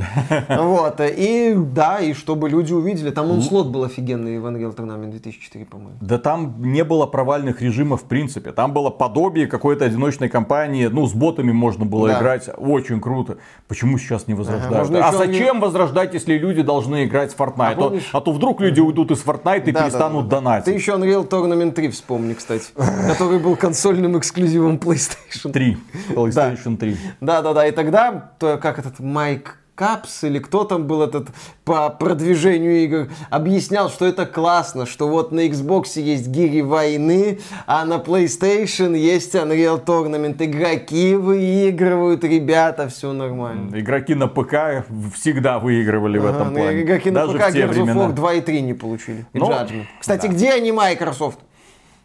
Вот, и да, и чтобы люди увидели. Там он слот был офигенный в Unreal Tournament 2004, по-моему. Да там не было провальных режимов в принципе. Там было подобие какой-то одиночной кампании. Ну, с ботами можно было Да. играть. Очень круто. Почему сейчас не возрождают? можно а зачем возрождать, если люди должны играть в Fortnite? А А, то, помнишь- а то вдруг люди уйдут из Fortnite и Да, да, перестанут да, да. донатить. Ты еще Unreal Tournament 3 вспомни, кстати, [LAUGHS] который был консольным эксклюзивом PlayStation. 3. PlayStation 3. Да-да-да, и тогда, то, как этот Майк Капс или кто там был этот по продвижению игр, объяснял, что это классно, что вот на Xbox есть гири войны, а на PlayStation есть Unreal Tournament. Игроки выигрывают, ребята, все нормально. Игроки на ПК всегда выигрывали в этом Ага, ну, плане. Игроки на Даже ПК в те Gears времена. War 2 и 3 не получили. Ну. Кстати, да. где они, Microsoft?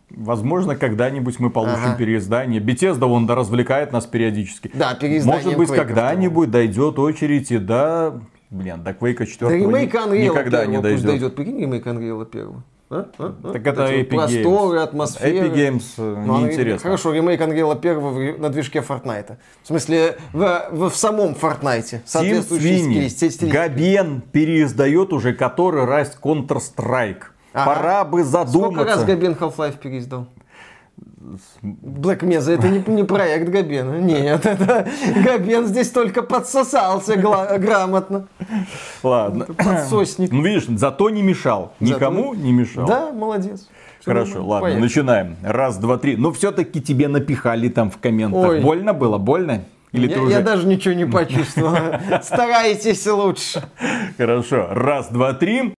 Возможно, когда-нибудь мы получим Ага. переиздание. Bethesda, он да, развлекает нас периодически. Да, переиздание Может быть, когда-нибудь дойдет очередь и до... Блин, до Quake 4 Да ремейк Unreal никогда не пусть дойдет. дойдет. Прикинь, ремейк Unreal первого. А? А? А? Так это Вот Epic Просторы, Games. атмосферы. Epic Games э, Ну, неинтересно. Хорошо, ремейк Ангела первого на движке Fortnite. В смысле, в, в, в самом Fortnite. Тим Свини, Габен переиздает уже который раз Counter-Strike. Ага. Пора бы Сколько раз задуматься. Габен Half-Life переиздал? Black Mesa, это не, не проект Габена. Нет, [LAUGHS] это Габен здесь только подсосался гла- грамотно. Ладно. Подсосник. Ну, видишь, зато не мешал. Зато- Никому не мешал. Да, молодец. Хорошо, нормально. ладно, Поехали. начинаем. Раз, два, три. Но все-таки тебе напихали там в комментах. Ой. Больно было? Больно? Или я, ты уже... я даже ничего не почувствовал. [LAUGHS] Старайтесь лучше. Хорошо. Раз, два, три.